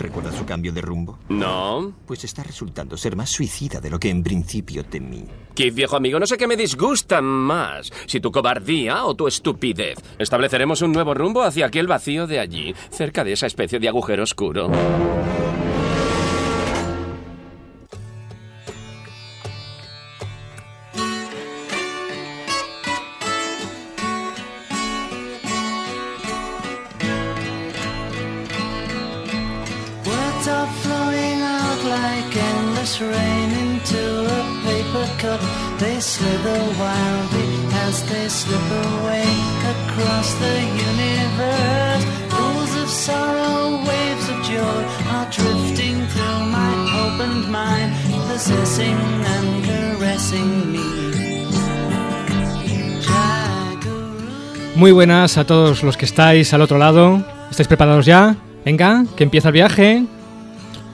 ¿Recuerda su cambio de rumbo? No. Pues está resultando ser más suicida de lo que en principio temí. Keith, viejo amigo, no sé qué me disgusta más. Si tu cobardía o tu estupidez. Estableceremos un nuevo rumbo hacia aquel vacío de allí, cerca de esa especie de agujero oscuro. Muy buenas a todos los que estáis al otro lado. ¿Estáis preparados ya? Venga, que empieza el viaje.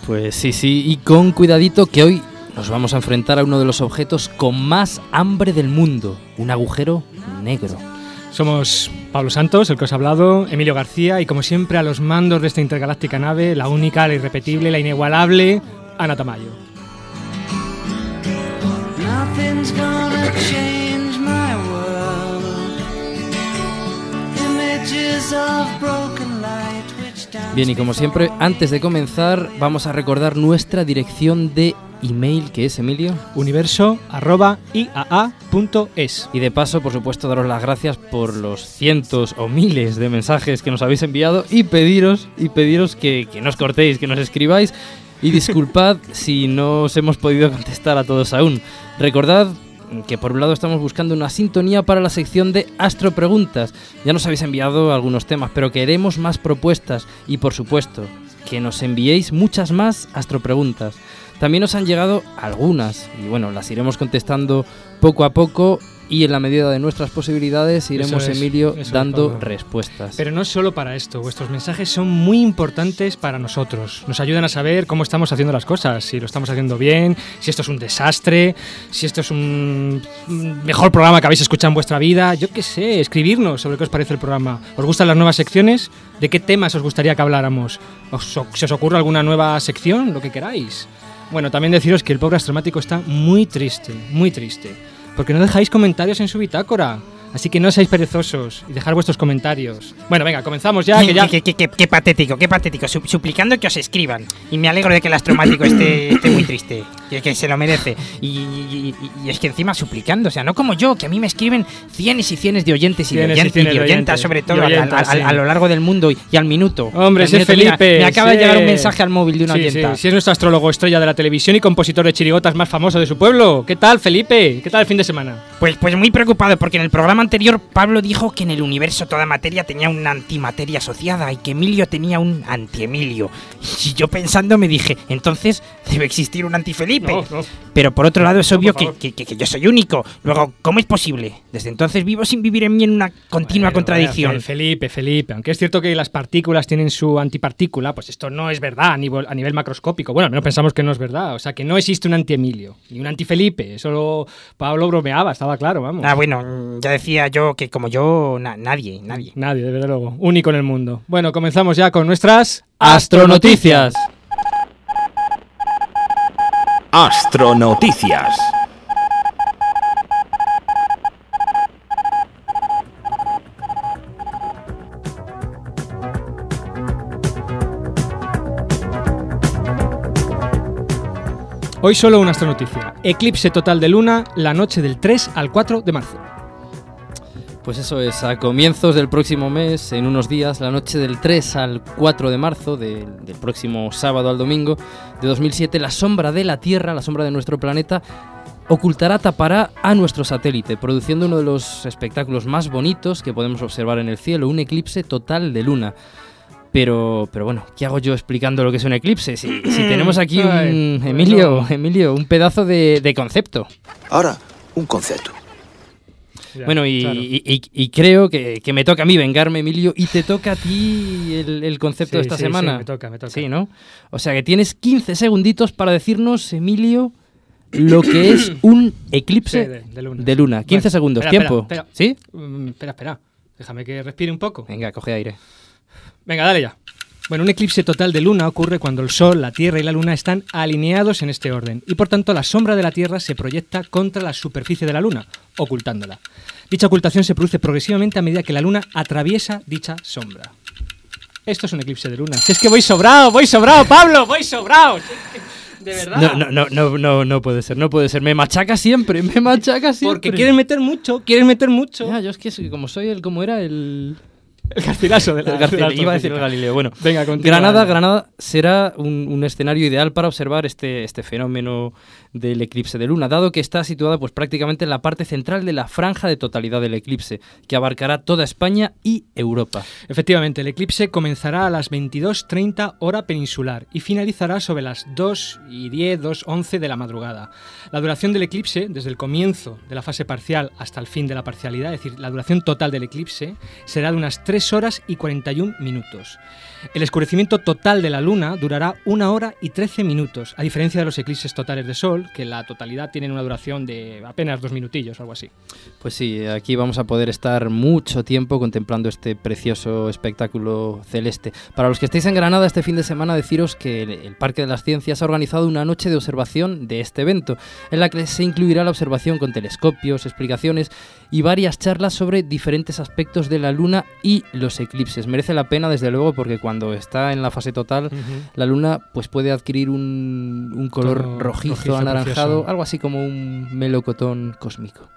Pues sí, sí, y con cuidadito que hoy nos vamos a enfrentar a uno de los objetos con más hambre del mundo, un agujero negro. Somos Pablo Santos, el que os ha hablado, Emilio García y como siempre a los mandos de esta intergaláctica nave, la única, la irrepetible, la inigualable, Ana Tamayo. Bien, y como siempre, antes de comenzar, vamos a recordar nuestra dirección de email, que es Emilio. Universo arroba iaa.es. Y de paso, por supuesto, daros las gracias por los cientos o miles de mensajes que nos habéis enviado y pediros, y pediros que, que no os cortéis, que nos escribáis. Y disculpad si no os hemos podido contestar a todos aún. Recordad que por un lado estamos buscando una sintonía para la sección de Astro Preguntas. Ya nos habéis enviado algunos temas, pero queremos más propuestas y por supuesto que nos enviéis muchas más Astro Preguntas. También nos han llegado algunas y bueno, las iremos contestando poco a poco y en la medida de nuestras posibilidades iremos, Eso es, Emilio, eso dando respuestas. Pero no solo para esto, vuestros mensajes son muy importantes para nosotros. Nos ayudan a saber cómo estamos haciendo las cosas, si lo estamos haciendo bien, si esto es un desastre, si esto es un un mejor programa que habéis escuchado en vuestra vida. Yo qué sé, escribirnos sobre qué os parece el programa. ¿Os gustan las nuevas secciones? ¿De qué temas os gustaría que habláramos? ¿Os, ¿Se os ocurre alguna nueva sección? Lo que queráis. Bueno, también deciros que el pobre astromático está muy triste, muy triste. Porque no dejáis comentarios en su bitácora. Así que no seáis perezosos y dejar vuestros comentarios. Bueno, venga, comenzamos ya, que ya... Qué, qué- qué- qué patético, qué patético. Su- suplicando que os escriban. Y me alegro de que el astromático esté, esté muy triste. Que, que se lo merece. Y, y- y- es que encima suplicando. O sea, no como yo, que a mí me escriben cienes y cienes de oyentes y de, oyentes, y de de oyentas, oyentes. sobre todo, a- a- sí. a lo largo del mundo y, al minuto. Hombre, ese minuto. Mira, Felipe, me acaba de sí. llegar un mensaje al móvil de una Sí, oyenta. sí, sí, es nuestro astrólogo estrella de la televisión y compositor de chirigotas más famoso de su pueblo. ¿Qué tal, Felipe? ¿Qué tal el fin de semana? Pues, pues muy preocupado porque en el programa anterior Pablo dijo que en el universo toda materia tenía una antimateria asociada y que Emilio tenía un anti-Emilio. Y yo pensando me dije, entonces debe existir un anti-Felipe. No, no. Pero por otro lado es obvio que, yo soy único. Luego, ¿cómo es posible? Desde entonces vivo sin vivir en mí en una continua Bueno, contradicción. bueno, Felipe, Felipe, aunque es cierto que las partículas tienen su antipartícula, pues esto no es verdad a nivel, a nivel macroscópico. Bueno, al menos pensamos que no es verdad. O sea, que no existe un anti-Emilio ni un anti-Felipe. Eso lo- Pablo bromeaba, estaba claro, vamos. Ah, bueno, ya decía yo que como yo, na- nadie, nadie. Nadie, desde luego. Único en el mundo. Bueno, comenzamos ya con nuestras Astronoticias. Astronoticias. Hoy solo una astronoticia. Eclipse total de luna la noche del 3 al 4 de marzo. Pues eso es, a comienzos del próximo mes, en unos días, la noche del 3 al 4 de marzo, del, del próximo sábado al domingo de 2007, la sombra de la Tierra, la sombra de nuestro planeta, ocultará, tapará a nuestro satélite, produciendo uno de los espectáculos más bonitos que podemos observar en el cielo, un eclipse total de luna. Pero, pero bueno, ¿qué hago yo explicando lo que es un eclipse? Si, si tenemos aquí un... Emilio. Emilio, un pedazo de, de concepto. Ahora, un concepto. Bueno, y, claro. y- y- y creo que, que me toca a mí vengarme, Emilio, y te toca a ti el, el concepto de esta sí, semana. sí, me toca, me toca. Sí, ¿no? O sea que tienes 15 segunditos para decirnos, Emilio, lo que es un eclipse de- de luna. de luna. 15 Bueno, segundos, espera, tiempo. espera, espera. ¿Sí? Mm, espera, espera. Déjame que respire un poco. Venga, coge aire. Venga, dale ya. Bueno, un eclipse total de luna ocurre cuando el Sol, la Tierra y la Luna están alineados en este orden y por tanto la sombra de la Tierra se proyecta contra la superficie de la Luna, ocultándola. Dicha ocultación se produce progresivamente a medida que la Luna atraviesa dicha sombra. Esto es un eclipse de luna. Si es que voy sobrado, voy sobrado, Pablo, voy sobrado. De verdad. No, no, no, no, no, no puede ser, no puede ser. Me machaca siempre, me machaca siempre. Porque quieren meter mucho, quieren meter mucho. Ya, yo es que como soy el, como era el... El Garcilaso de la, el de la iba a decir el. Galileo. Bueno, Venga. Granada, Granada será un, un escenario ideal para observar este, este fenómeno del eclipse de luna, dado que está situada pues prácticamente en la parte central de la franja de totalidad del eclipse, que abarcará toda España y Europa. Efectivamente, el eclipse comenzará a las 22.30 hora peninsular y finalizará sobre las 2 y 10, 2.11 de la madrugada. La duración del eclipse, desde el comienzo de la fase parcial hasta el fin de la parcialidad, es decir, la duración total del eclipse, será de unas 3 horas y 41 minutos. El escurecimiento total de la luna durará 1 hora y 13 minutos, a diferencia de los eclipses totales de sol, que la totalidad tienen una duración de apenas dos minutillos o algo así. Pues sí, aquí vamos a poder estar mucho tiempo contemplando este precioso espectáculo celeste. Para los que estéis en Granada este fin de semana, deciros que el, Parque de las Ciencias ha organizado una noche de observación de este evento, en la que se incluirá la observación con telescopios, explicaciones y varias charlas sobre diferentes aspectos de la Luna y los eclipses. Merece la pena, desde luego, porque cuando está en la fase total, la Luna pues puede adquirir un, un color rojizo, anaranjado, algo así como un melocotón cósmico.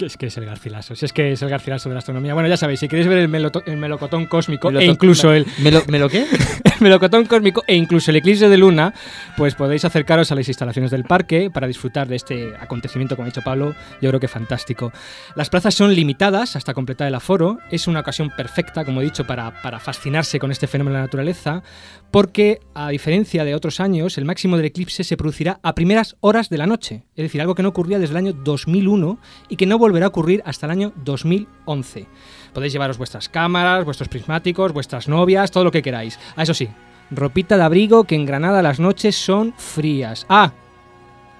Que es que es el garcilaso, si es que es el garcilaso de la astronomía. Bueno, ya sabéis, si queréis ver el, meloto- el melocotón cósmico e incluso el, ¿Me lo, ¿Me lo qué? el melocotón cósmico e incluso el eclipse de luna, pues podéis acercaros a las instalaciones del parque para disfrutar de este acontecimiento, como ha dicho Pablo, yo creo que fantástico. Las plazas son limitadas hasta completar el aforo, es una ocasión perfecta, como he dicho, para, para fascinarse con este fenómeno de la naturaleza, porque a diferencia de otros años, el máximo del eclipse se producirá a primeras horas de la noche, es decir, algo que no ocurría desde el año 2001 y que no volverá a ocurrir hasta el año 2011. Podéis llevaros vuestras cámaras, vuestros prismáticos, vuestras novias, todo lo que queráis. Ah, eso sí, ropita de abrigo que en Granada las noches son frías. Ah,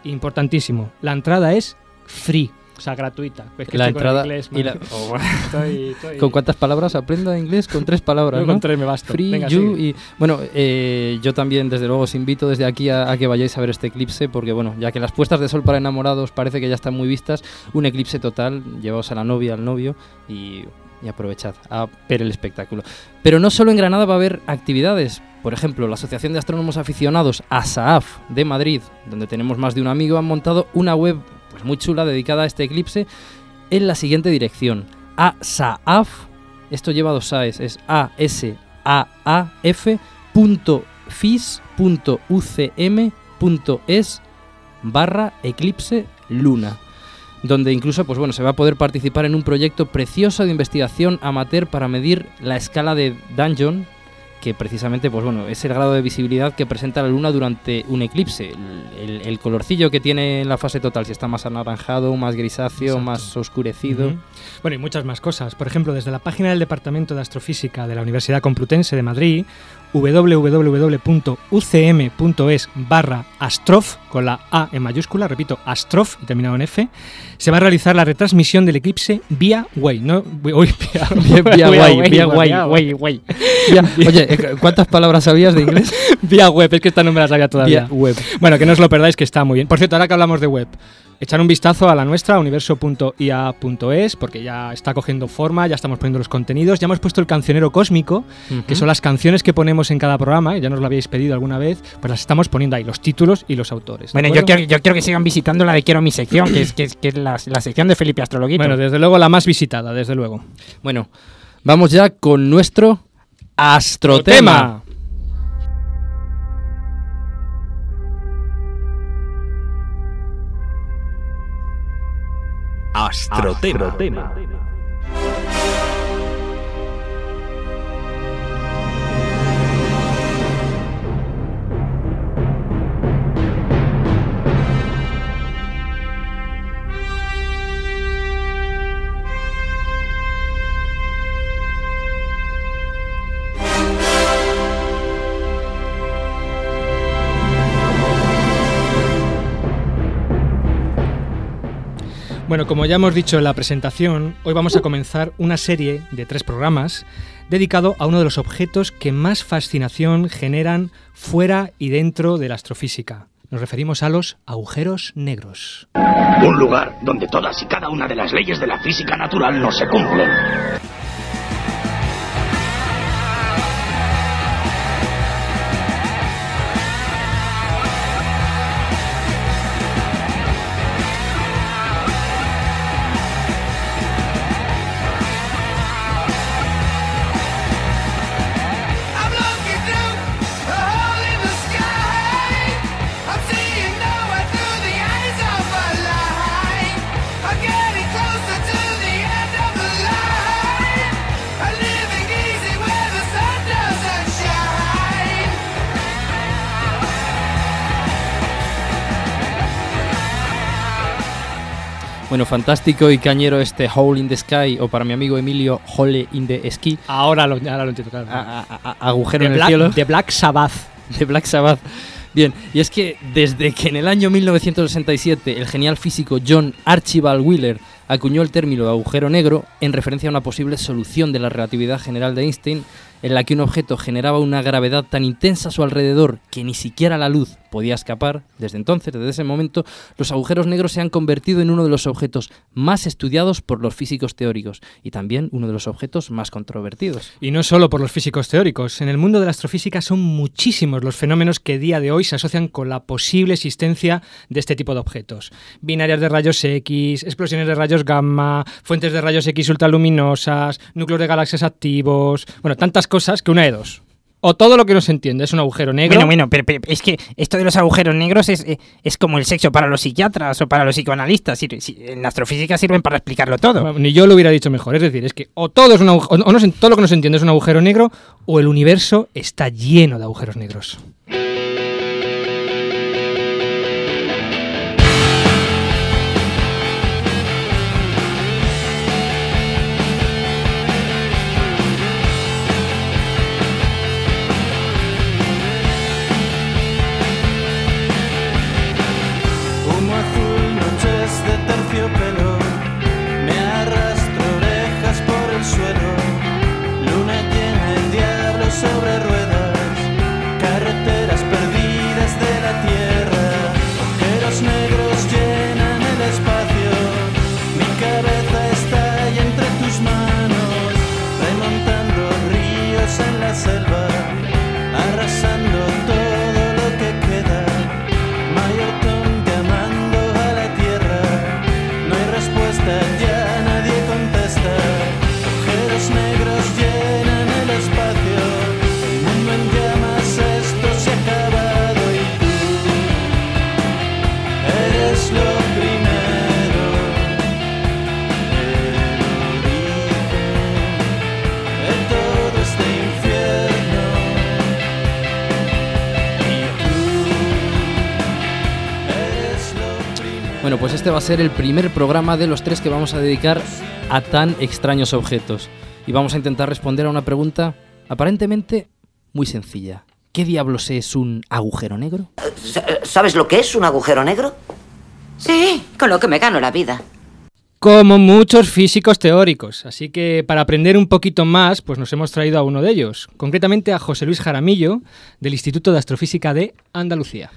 importantísimo, la entrada es free, o sea, gratuita. Es que la estoy con el entrada inglés, y la- man. oh, Estoy- estoy- ¿Con cuántas palabras aprenda inglés? Con tres palabras, Yo ¿no? con tres me basto. Free, Venga, you sigue. y bueno, eh, yo también desde luego os invito desde aquí a, a que vayáis a ver este eclipse porque bueno, ya que las puestas de sol para enamorados parece que ya están muy vistas, un eclipse total, llevaos a la novia, al novio y, y aprovechad a ver el espectáculo. Pero no solo en Granada va a haber actividades, por ejemplo, la Asociación de Astrónomos Aficionados ASAAF de Madrid, donde tenemos más de un amigo, han montado una web pues muy chula dedicada a este eclipse en la siguiente dirección: asaaf, esto lleva dos AES, es a s a a f punto fis punto punto es barra eclipse luna donde incluso pues bueno se va a poder participar en un proyecto precioso de investigación amateur para medir la escala de Dungeon que precisamente pues bueno es el grado de visibilidad que presenta la luna durante un eclipse el, el- el colorcillo que tiene en la fase total si está más anaranjado más grisáceo Exacto. más oscurecido. Bueno, y muchas más cosas. Por ejemplo, desde la página del Departamento de Astrofísica de la Universidad Complutense de Madrid, www.ucm.es barra astrof, con la A en mayúscula, repito, astrof y terminado en F, se va a realizar la retransmisión del eclipse vía Way, no, uy, vía, Vía- vía Way, vía Way, Way, oye eh, ¿cuántas palabras sabías de inglés? Vía web, es que esta no me la sabía todavía. Vía web Bueno, que no os lo perdáis, que está muy bien. Por cierto, ahora que hablamos de web, echar un vistazo a la nuestra, universo.ia.es, porque ya está cogiendo forma, ya estamos poniendo los contenidos, ya hemos puesto el cancionero cósmico, que son las canciones que ponemos en cada programa, ya nos lo habéis pedido alguna vez, pues las estamos poniendo ahí, los títulos y los autores. ¿de Bueno, yo quiero, yo quiero que sigan visitando la de Quiero mi sección, que es, que es, que es la, la sección de Felipe Astrologuito. Bueno, desde luego la más visitada, desde luego. Bueno, vamos ya con nuestro astrotema. Astrotema. Bueno, como ya hemos dicho en la presentación, hoy vamos a comenzar una serie de tres programas dedicado a uno de los objetos que más fascinación generan fuera y dentro de la astrofísica. Nos referimos a los agujeros negros. Un lugar donde todas y cada una de las leyes de la física natural no se cumplen. Bueno, fantástico y cañero este Hole in the Sky, o para mi amigo Emilio, Hole in the Ski, Ahora lo, ahora lo entiendo, claro. a- a- a- agujero de, en el Black, cielo. de Black Sabbath. de Black Sabbath. Bien, y es que desde que en el año 1967 el genial físico John Archibald Wheeler acuñó el término de agujero negro en referencia a una posible solución de la relatividad general de Einstein, en la que un objeto generaba una gravedad tan intensa a su alrededor que ni siquiera la luz podía escapar, desde entonces, desde ese momento, los agujeros negros se han convertido en uno de los objetos más estudiados por los físicos teóricos y también uno de los objetos más controvertidos. Y no solo por los físicos teóricos. En el mundo de la astrofísica son muchísimos los fenómenos que día de hoy se asocian con la posible existencia de este tipo de objetos. Binarias de rayos X, explosiones de rayos gamma, fuentes de rayos X ultraluminosas, núcleos de galaxias activos. Bueno, tantas cosas que una de dos. O todo lo que no se entiende es un agujero negro. Bueno, bueno, pero, pero es que esto de los agujeros negros es, eh, es como el sexo para los psiquiatras o para los psicoanalistas. En la astrofísica sirven para explicarlo todo. Bueno, Ni yo lo hubiera dicho mejor. Es decir, es que o todo es un o no todo lo que no se entiende es un agujero negro, o el universo está lleno de agujeros negros. A ser el primer programa de los tres que vamos a dedicar a tan extraños objetos. Y vamos a intentar responder a una pregunta aparentemente muy sencilla. ¿Qué diablos es un agujero negro? ¿Sabes lo que es un agujero negro? Sí, con lo que me gano la vida. Como muchos físicos teóricos. Así que para aprender un poquito más, pues nos hemos traído a uno de ellos. Concretamente a José Luis Jaramillo, del Instituto de Astrofísica de Andalucía.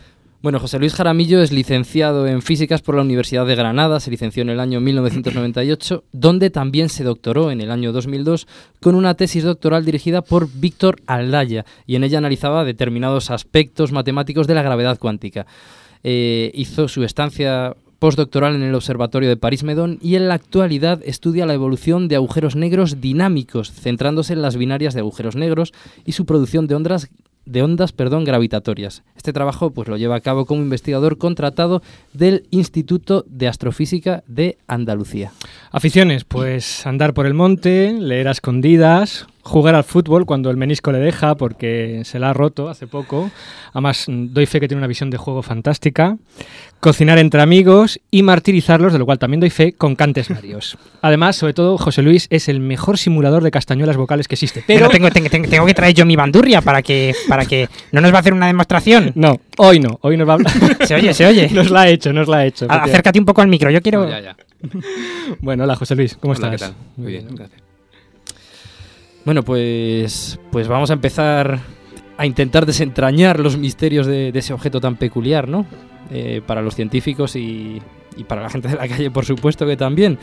Bueno, José Luis Jaramillo es licenciado en físicas por la Universidad de Granada, se licenció en el año 1998, donde también se doctoró en el año 2002 con una tesis doctoral dirigida por Víctor Aldaya y en ella analizaba determinados aspectos matemáticos de la gravedad cuántica. Eh, hizo su estancia postdoctoral en el Observatorio de París-Medón y en la actualidad estudia la evolución de agujeros negros dinámicos, centrándose en las binarias de agujeros negros y su producción de ondas de ondas, perdón, gravitatorias. Este trabajo pues lo lleva a cabo como investigador contratado del Instituto de Astrofísica de Andalucía. Aficiones, pues andar por el monte, leer a escondidas, jugar al fútbol cuando el menisco le deja porque se la ha roto hace poco. Además, doy fe que tiene una visión de juego fantástica. Cocinar entre amigos y martirizarlos, de lo cual también doy fe, con cantes varios. Además, sobre todo, José Luis es el mejor simulador de castañuelas vocales que existe. Pero Pero tengo, tengo, tengo- que traer yo mi bandurria para que, para que. ¿No nos va a hacer una demostración? no, hoy no, hoy nos va a hablar. Se oye, se oye. nos la ha hecho, nos la ha hecho. A- Acércate un poco al micro, yo quiero. ya, ya. Bueno, hola José Luis, ¿cómo Hola, estás? ¿qué tal? Muy bien, gracias. Bueno, pues, pues vamos a empezar a intentar desentrañar los misterios de, ese objeto tan peculiar, ¿no? Eh, para los científicos y, para la gente de la calle, por supuesto que también.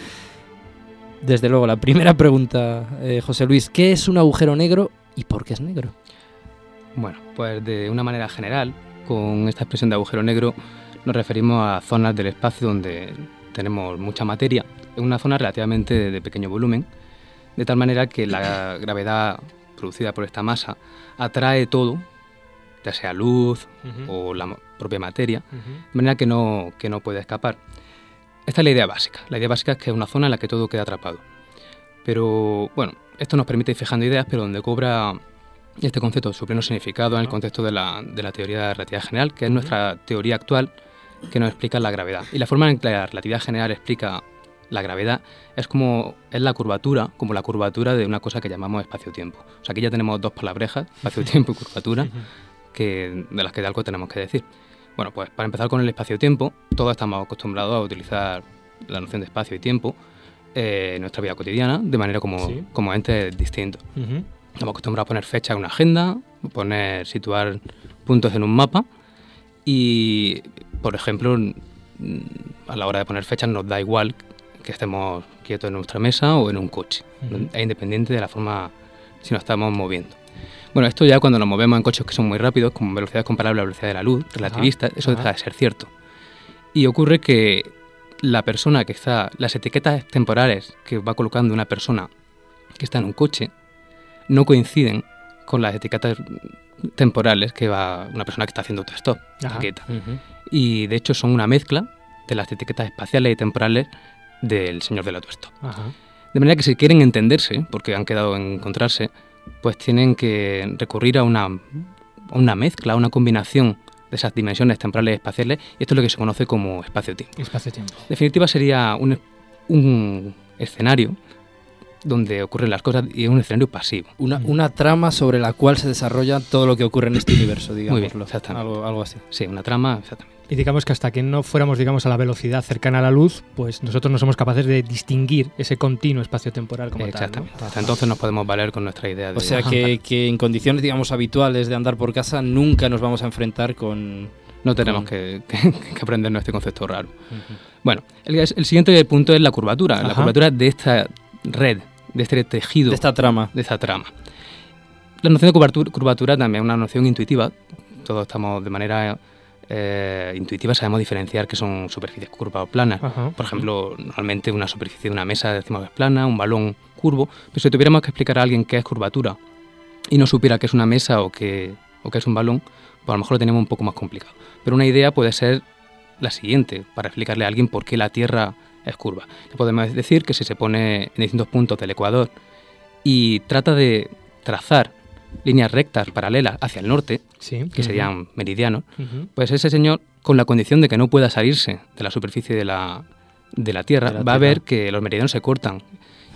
Desde luego, la primera pregunta, eh, José Luis, ¿qué es un agujero negro y por qué es negro? Bueno, pues de una manera general, con esta expresión de agujero negro, nos referimos a zonas del espacio donde tenemos mucha materia, en una zona relativamente de pequeño volumen, de tal manera que la gravedad producida por esta masa atrae todo, ya sea luz o la propia materia, de manera que no, que no puede escapar. Esta es la idea básica. La idea básica es que es una zona en la que todo queda atrapado. Pero bueno, esto nos permite ir fijando ideas, pero donde cobra este concepto su pleno significado en el contexto de la, de la teoría de la relatividad general, que es nuestra teoría actual que nos explica la gravedad. Y la forma en que la relatividad general explica la gravedad es como es la curvatura, como la curvatura de una cosa que llamamos espacio-tiempo. O sea, aquí ya tenemos dos palabrejas, espacio-tiempo y curvatura, que, de las que de algo tenemos que decir. Bueno, pues para empezar con el espacio-tiempo, todos estamos acostumbrados a utilizar la noción de espacio y tiempo eh, en nuestra vida cotidiana de manera como, Sí. como entes distintos. Estamos acostumbrados a poner fecha en una agenda, poner, situar puntos en un mapa y, por ejemplo, a la hora de poner fechas nos da igual que estemos quietos en nuestra mesa o en un coche. Es independiente de la forma si nos estamos moviendo. Bueno, esto ya cuando nos movemos en coches que son muy rápidos, con velocidades comparables a la velocidad de la luz, relativista, eso deja de ser cierto. Y ocurre que la persona que está, las etiquetas temporales que va colocando una persona que está en un coche, no coinciden con las etiquetas temporales que va una persona que está haciendo autostop. Ajá. etiqueta. Y de hecho son una mezcla de las etiquetas espaciales y temporales del señor del autostop. Ajá. De manera que si quieren entenderse, porque han quedado en encontrarse, pues tienen que recurrir a una, a una mezcla, a una combinación de esas dimensiones temporales y espaciales, y esto es lo que se conoce como espacio-tiempo. Espacio-tiempo. En definitiva sería un, un escenario donde ocurren las cosas y es un escenario pasivo. Una, una trama sobre la cual se desarrolla todo lo que ocurre en este universo, digamos. bien, exactamente. Algo, algo así. Sí, una trama, exactamente. Y digamos que hasta que no fuéramos, digamos, a la velocidad cercana a la luz, pues nosotros no somos capaces de distinguir ese continuo espacio-temporal como Exactamente. tal. ¿no? Hasta entonces nos podemos valer con nuestra idea de... O sea que, que en condiciones, digamos, habituales de andar por casa nunca nos vamos a enfrentar con... No tenemos con- que, que, que aprendernos este concepto raro. Bueno, el, el siguiente punto es la curvatura. La curvatura de esta red, de este tejido. De esta trama. De esta trama. La noción de curvatura, curvatura también es una noción intuitiva. Todos estamos de manera eh, intuitiva, sabemos diferenciar que son superficies curvas o planas. Ajá. Por ejemplo, normalmente una superficie de una mesa decimos que es plana, un balón curvo. Pero si tuviéramos que explicar a alguien qué es curvatura y no supiera que es una mesa o que, o que es un balón, pues a lo mejor lo tenemos un poco más complicado. Pero una idea puede ser la siguiente, para explicarle a alguien por qué la Tierra es curva. Le podemos decir que si se pone en distintos puntos del ecuador y trata de trazar líneas rectas paralelas hacia el norte, Sí. que serían meridianos, pues ese señor, con la condición de que no pueda salirse de la superficie de la, de la Tierra, De la va a ver que los meridianos se cortan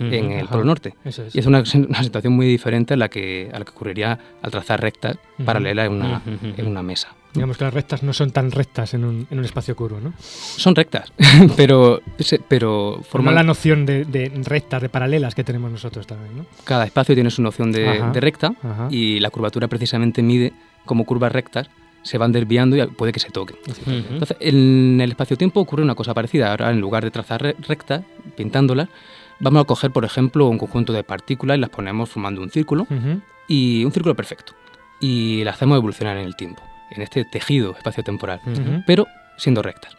en el Ajá. polo norte. Es. Y es una, una situación muy diferente a la que, a la que ocurriría al trazar rectas Ujú. paralelas en una, en una mesa. Digamos que las rectas no son tan rectas en un, en un espacio curvo, ¿no? Son rectas, pero, pero Forman forman, la noción de, de rectas, de paralelas que tenemos nosotros también, ¿no? cada espacio tiene su noción de, Ajá. de recta Ajá. y la curvatura precisamente mide cómo curvas rectas se van desviando y puede que se toquen. Entonces, en el espacio-tiempo ocurre una cosa parecida. Ahora, en lugar de trazar re- rectas, pintándolas, vamos a coger, por ejemplo, un conjunto de partículas y las ponemos formando un círculo, y un círculo perfecto. Y las hacemos evolucionar en el tiempo, en este tejido espacio-temporal, Ujú. pero siendo rectas.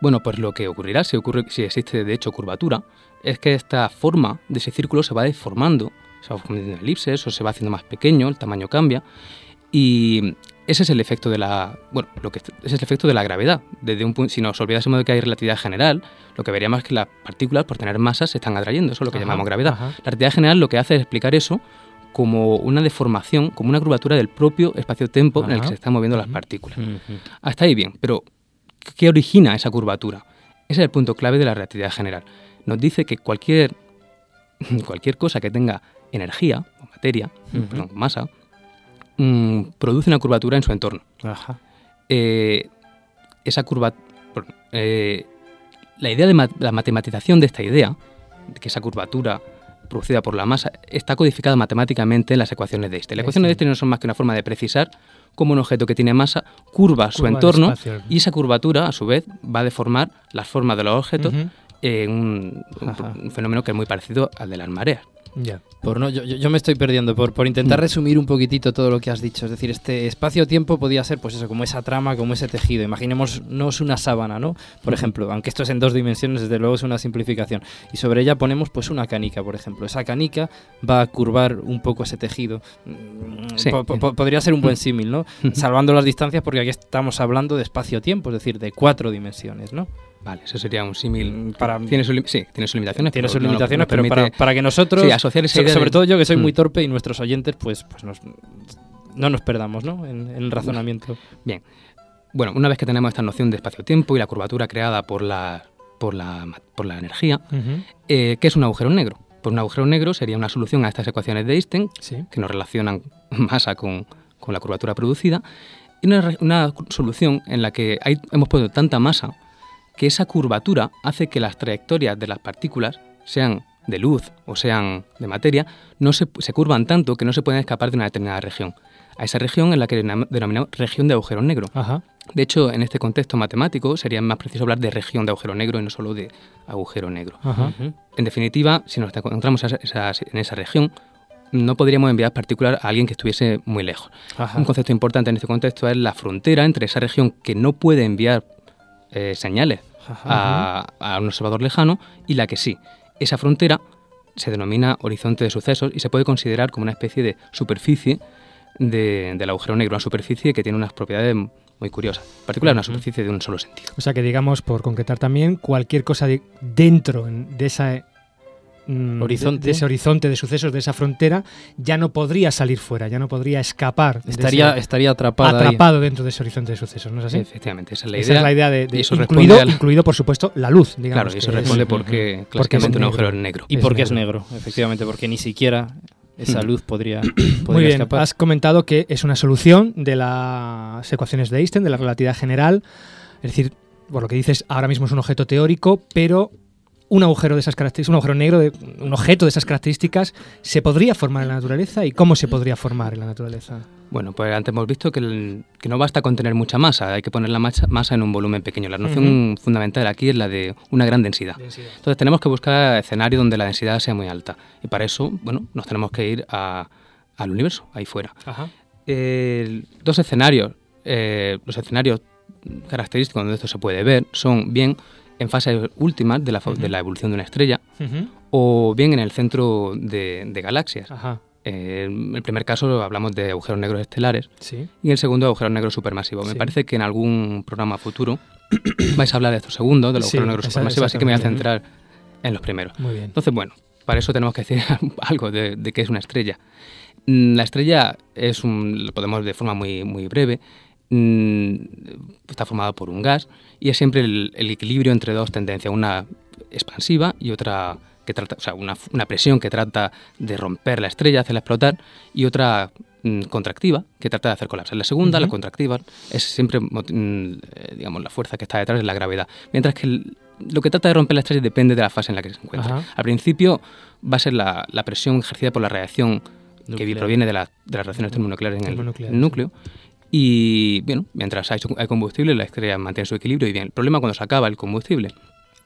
Bueno, pues lo que ocurrirá, si, ocurre, si existe de hecho curvatura, es que esta forma de ese círculo se va deformando, se va convirtiendo en elipses o se va haciendo más pequeño, el tamaño cambia, y ese es el efecto de la, bueno, lo que ese es el efecto de la gravedad. Desde un punto, si nos olvidásemos de que hay relatividad general, lo que veríamos es que las partículas, por tener masa, se están atrayendo. Eso es lo que Ajá, llamamos gravedad. ajá. La relatividad general lo que hace es explicar eso como una deformación, como una curvatura del propio espacio-tiempo en el que se están moviendo las partículas. Hasta ahí bien, pero ¿qué origina esa curvatura? Ese es el punto clave de la relatividad general. Nos dice que cualquier, cualquier cosa que tenga energía o materia, perdón, masa, mm, produce una curvatura en su entorno. Ajá. Eh, esa curva, eh, la idea de ma- la matematización de esta idea, de que esa curvatura producida por la masa, está codificada matemáticamente en las ecuaciones de Einstein. Las ecuaciones de Einstein no son más que una forma de precisar cómo un objeto que tiene masa curva su Curva entorno y esa curvatura, a su vez, va a deformar las formas de los objetos en un, un fenómeno que es muy parecido al de las mareas. Ya. Por no, yo, me estoy perdiendo por, por intentar Mm. resumir un poquitito todo lo que has dicho. Es decir, este espacio-tiempo podía ser, pues eso, como esa trama, como ese tejido. Imaginémonos una sábana, ¿no? Por ejemplo, aunque esto es en dos dimensiones, desde luego es una simplificación. Y sobre ella ponemos, pues, una canica, por ejemplo. Esa canica va a curvar un poco ese tejido. Mm, Sí. po- po- podría ser un buen símil, ¿no? Salvando las distancias, porque aquí estamos hablando de espacio-tiempo, es decir, de cuatro dimensiones, ¿no? Vale, eso sería un símil. Mm, Para, Tiene su sí, tiene sus limitaciones. tiene sus no- limitaciones, pero para, para que nosotros, Sí, asociar esa so- idea sobre de- todo yo que soy muy Mm. torpe y nuestros oyentes, pues, pues nos, no nos perdamos ¿no? En, en el razonamiento. Bien. Bueno, una vez que tenemos esta noción de espacio-tiempo y la curvatura creada por la, por la, por la energía, eh, ¿qué es un agujero negro? Pues un agujero negro sería una solución a estas ecuaciones de Einstein Sí. que nos relacionan masa con, con la curvatura producida y una, una solución en la que hay- hemos puesto tanta masa que esa curvatura hace que las trayectorias de las partículas, sean de luz o sean de materia, no se, se curvan tanto que no se pueden escapar de una determinada región. A esa región en la que denom- denominamos región de agujero negro. Ajá. De hecho, en este contexto matemático sería más preciso hablar de región de agujero negro y no solo de agujero negro. Ajá. En definitiva, si nos encontramos en esa región, no podríamos enviar partículas a alguien que estuviese muy lejos. Ajá. Un concepto importante en este contexto es la frontera entre esa región que no puede enviar eh, señales a, a un observador lejano y la que sí. Esa frontera se denomina horizonte de sucesos y se puede considerar como una especie de superficie de- del agujero negro, una superficie que tiene unas propiedades muy curiosas. En particular, una superficie de un solo sentido. O sea que digamos, por concretar también, cualquier cosa de- dentro en- de esa Horizonte. de, de ese horizonte de sucesos, de esa frontera, ya no podría salir fuera, ya no podría escapar. de Estaría, ese- estaría atrapada ahí. atrapado dentro de ese horizonte de sucesos, ¿no es así? Efectivamente, esa es la Esa idea. es la idea de, de- y eso incluido, al- incluido, por supuesto, la luz, digamos. Claro, y eso es- responde porque Porque clásicamente es un negro. agujero negro. Y Es porque es negro. negro, efectivamente, porque ni siquiera esa Hmm. luz podría, Muy bien, escapar. has comentado que es una solución de las ecuaciones de Einstein, de la relatividad general. Es decir, por lo que dices, ahora mismo es un objeto teórico, pero un agujero de esas características, un agujero negro, de, un objeto de esas características, ¿se podría formar en la naturaleza? ¿Y cómo se podría formar en la naturaleza? Bueno, pues antes hemos visto que, el- que no basta con tener mucha masa, hay que poner la masa, masa en un volumen pequeño. La noción fundamental aquí es la de una gran densidad. Entonces tenemos que buscar escenarios donde la densidad sea muy alta. Y para eso, bueno, nos tenemos que ir a- al universo, ahí fuera. Ajá. Dos escenarios, eh, los escenarios característicos donde esto se puede ver son bien en fases últimas de la, de la evolución de una estrella o bien en el centro de, de galaxias. Ajá. Eh, en el primer caso hablamos de agujeros negros estelares Sí. y en el segundo agujeros negros supermasivos. Me parece que en algún programa futuro vais a hablar de estos segundos, de los Sí, agujeros negros supermasivos, así que me voy a centrar en los primeros. Muy bien. Entonces, bueno, para eso tenemos que decir algo de, de qué es una estrella. Mm, La estrella es un, lo podemos de forma muy, muy breve, está formada por un gas y es siempre el, el equilibrio entre dos tendencias, una expansiva y otra que trata, o sea, una, una presión que trata de romper la estrella, hacerla explotar, y otra mm, contractiva que trata de hacer colapsar. La segunda, la Ujú. contractiva, es siempre, mm, eh, digamos, la fuerza que está detrás de la gravedad. Mientras que el- lo que trata de romper la estrella depende de la fase en la que se encuentra. Ajá. Al principio va a ser la, la presión ejercida por la reacción que Nuclear. proviene de, la- de las reacciones termonucleares en el, el núcleo. Y bueno, mientras hay, combustible, la estrella mantiene su equilibrio. Y bien, el problema cuando se acaba el combustible.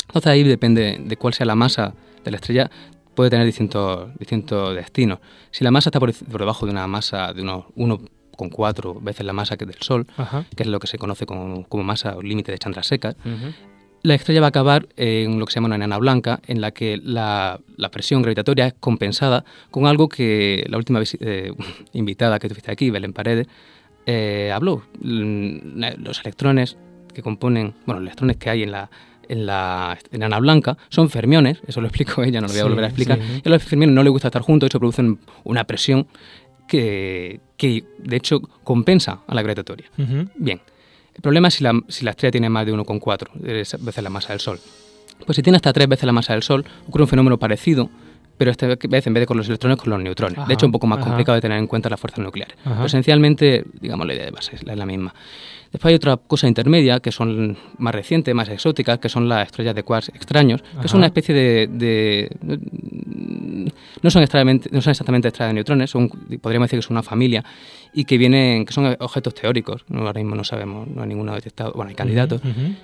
Entonces ahí depende de cuál sea la masa de la estrella, puede tener distintos, distintos destinos. Si la masa está por, por debajo de una masa de unos 1,4 veces la masa que del Sol, Ajá. que es lo que se conoce como, como masa o límite de Chandrasekhar, Ujú. la estrella va a acabar en lo que se llama una enana blanca, en la que la, la presión gravitatoria es compensada con algo que la última eh, invitada que tuviste aquí, Belén Paredes, eh, habló. Mm, Los electrones que componen, bueno, los electrones que hay en la, en la enana blanca son fermiones, eso lo explico ella, no lo voy a volver a explicar. sí. Y a los fermiones no les gusta estar juntos, de hecho producen una presión que, que de hecho compensa a la gravitatoria. Bien, el problema es si la, si la estrella tiene más de 1,4 veces la masa del Sol. Pues si tiene hasta tres veces la masa del Sol, ocurre un fenómeno parecido pero esta vez en vez de con los electrones, con los neutrones. Ajá, de hecho, un poco más ajá. complicado de tener en cuenta las fuerzas nucleares. Ajá. Pero esencialmente, digamos, la idea de base es la, es la misma. Después hay otra cosa intermedia, que son más recientes, más exóticas, que son las estrellas de quarks extraños, que Ajá. son una especie de... de- no, son extrañamente- no son exactamente estrellas de neutrones, son, podríamos decir que son una familia, y que vienen, que son objetos teóricos, no, ahora mismo no sabemos, no hay ninguno detectado, bueno, hay candidatos,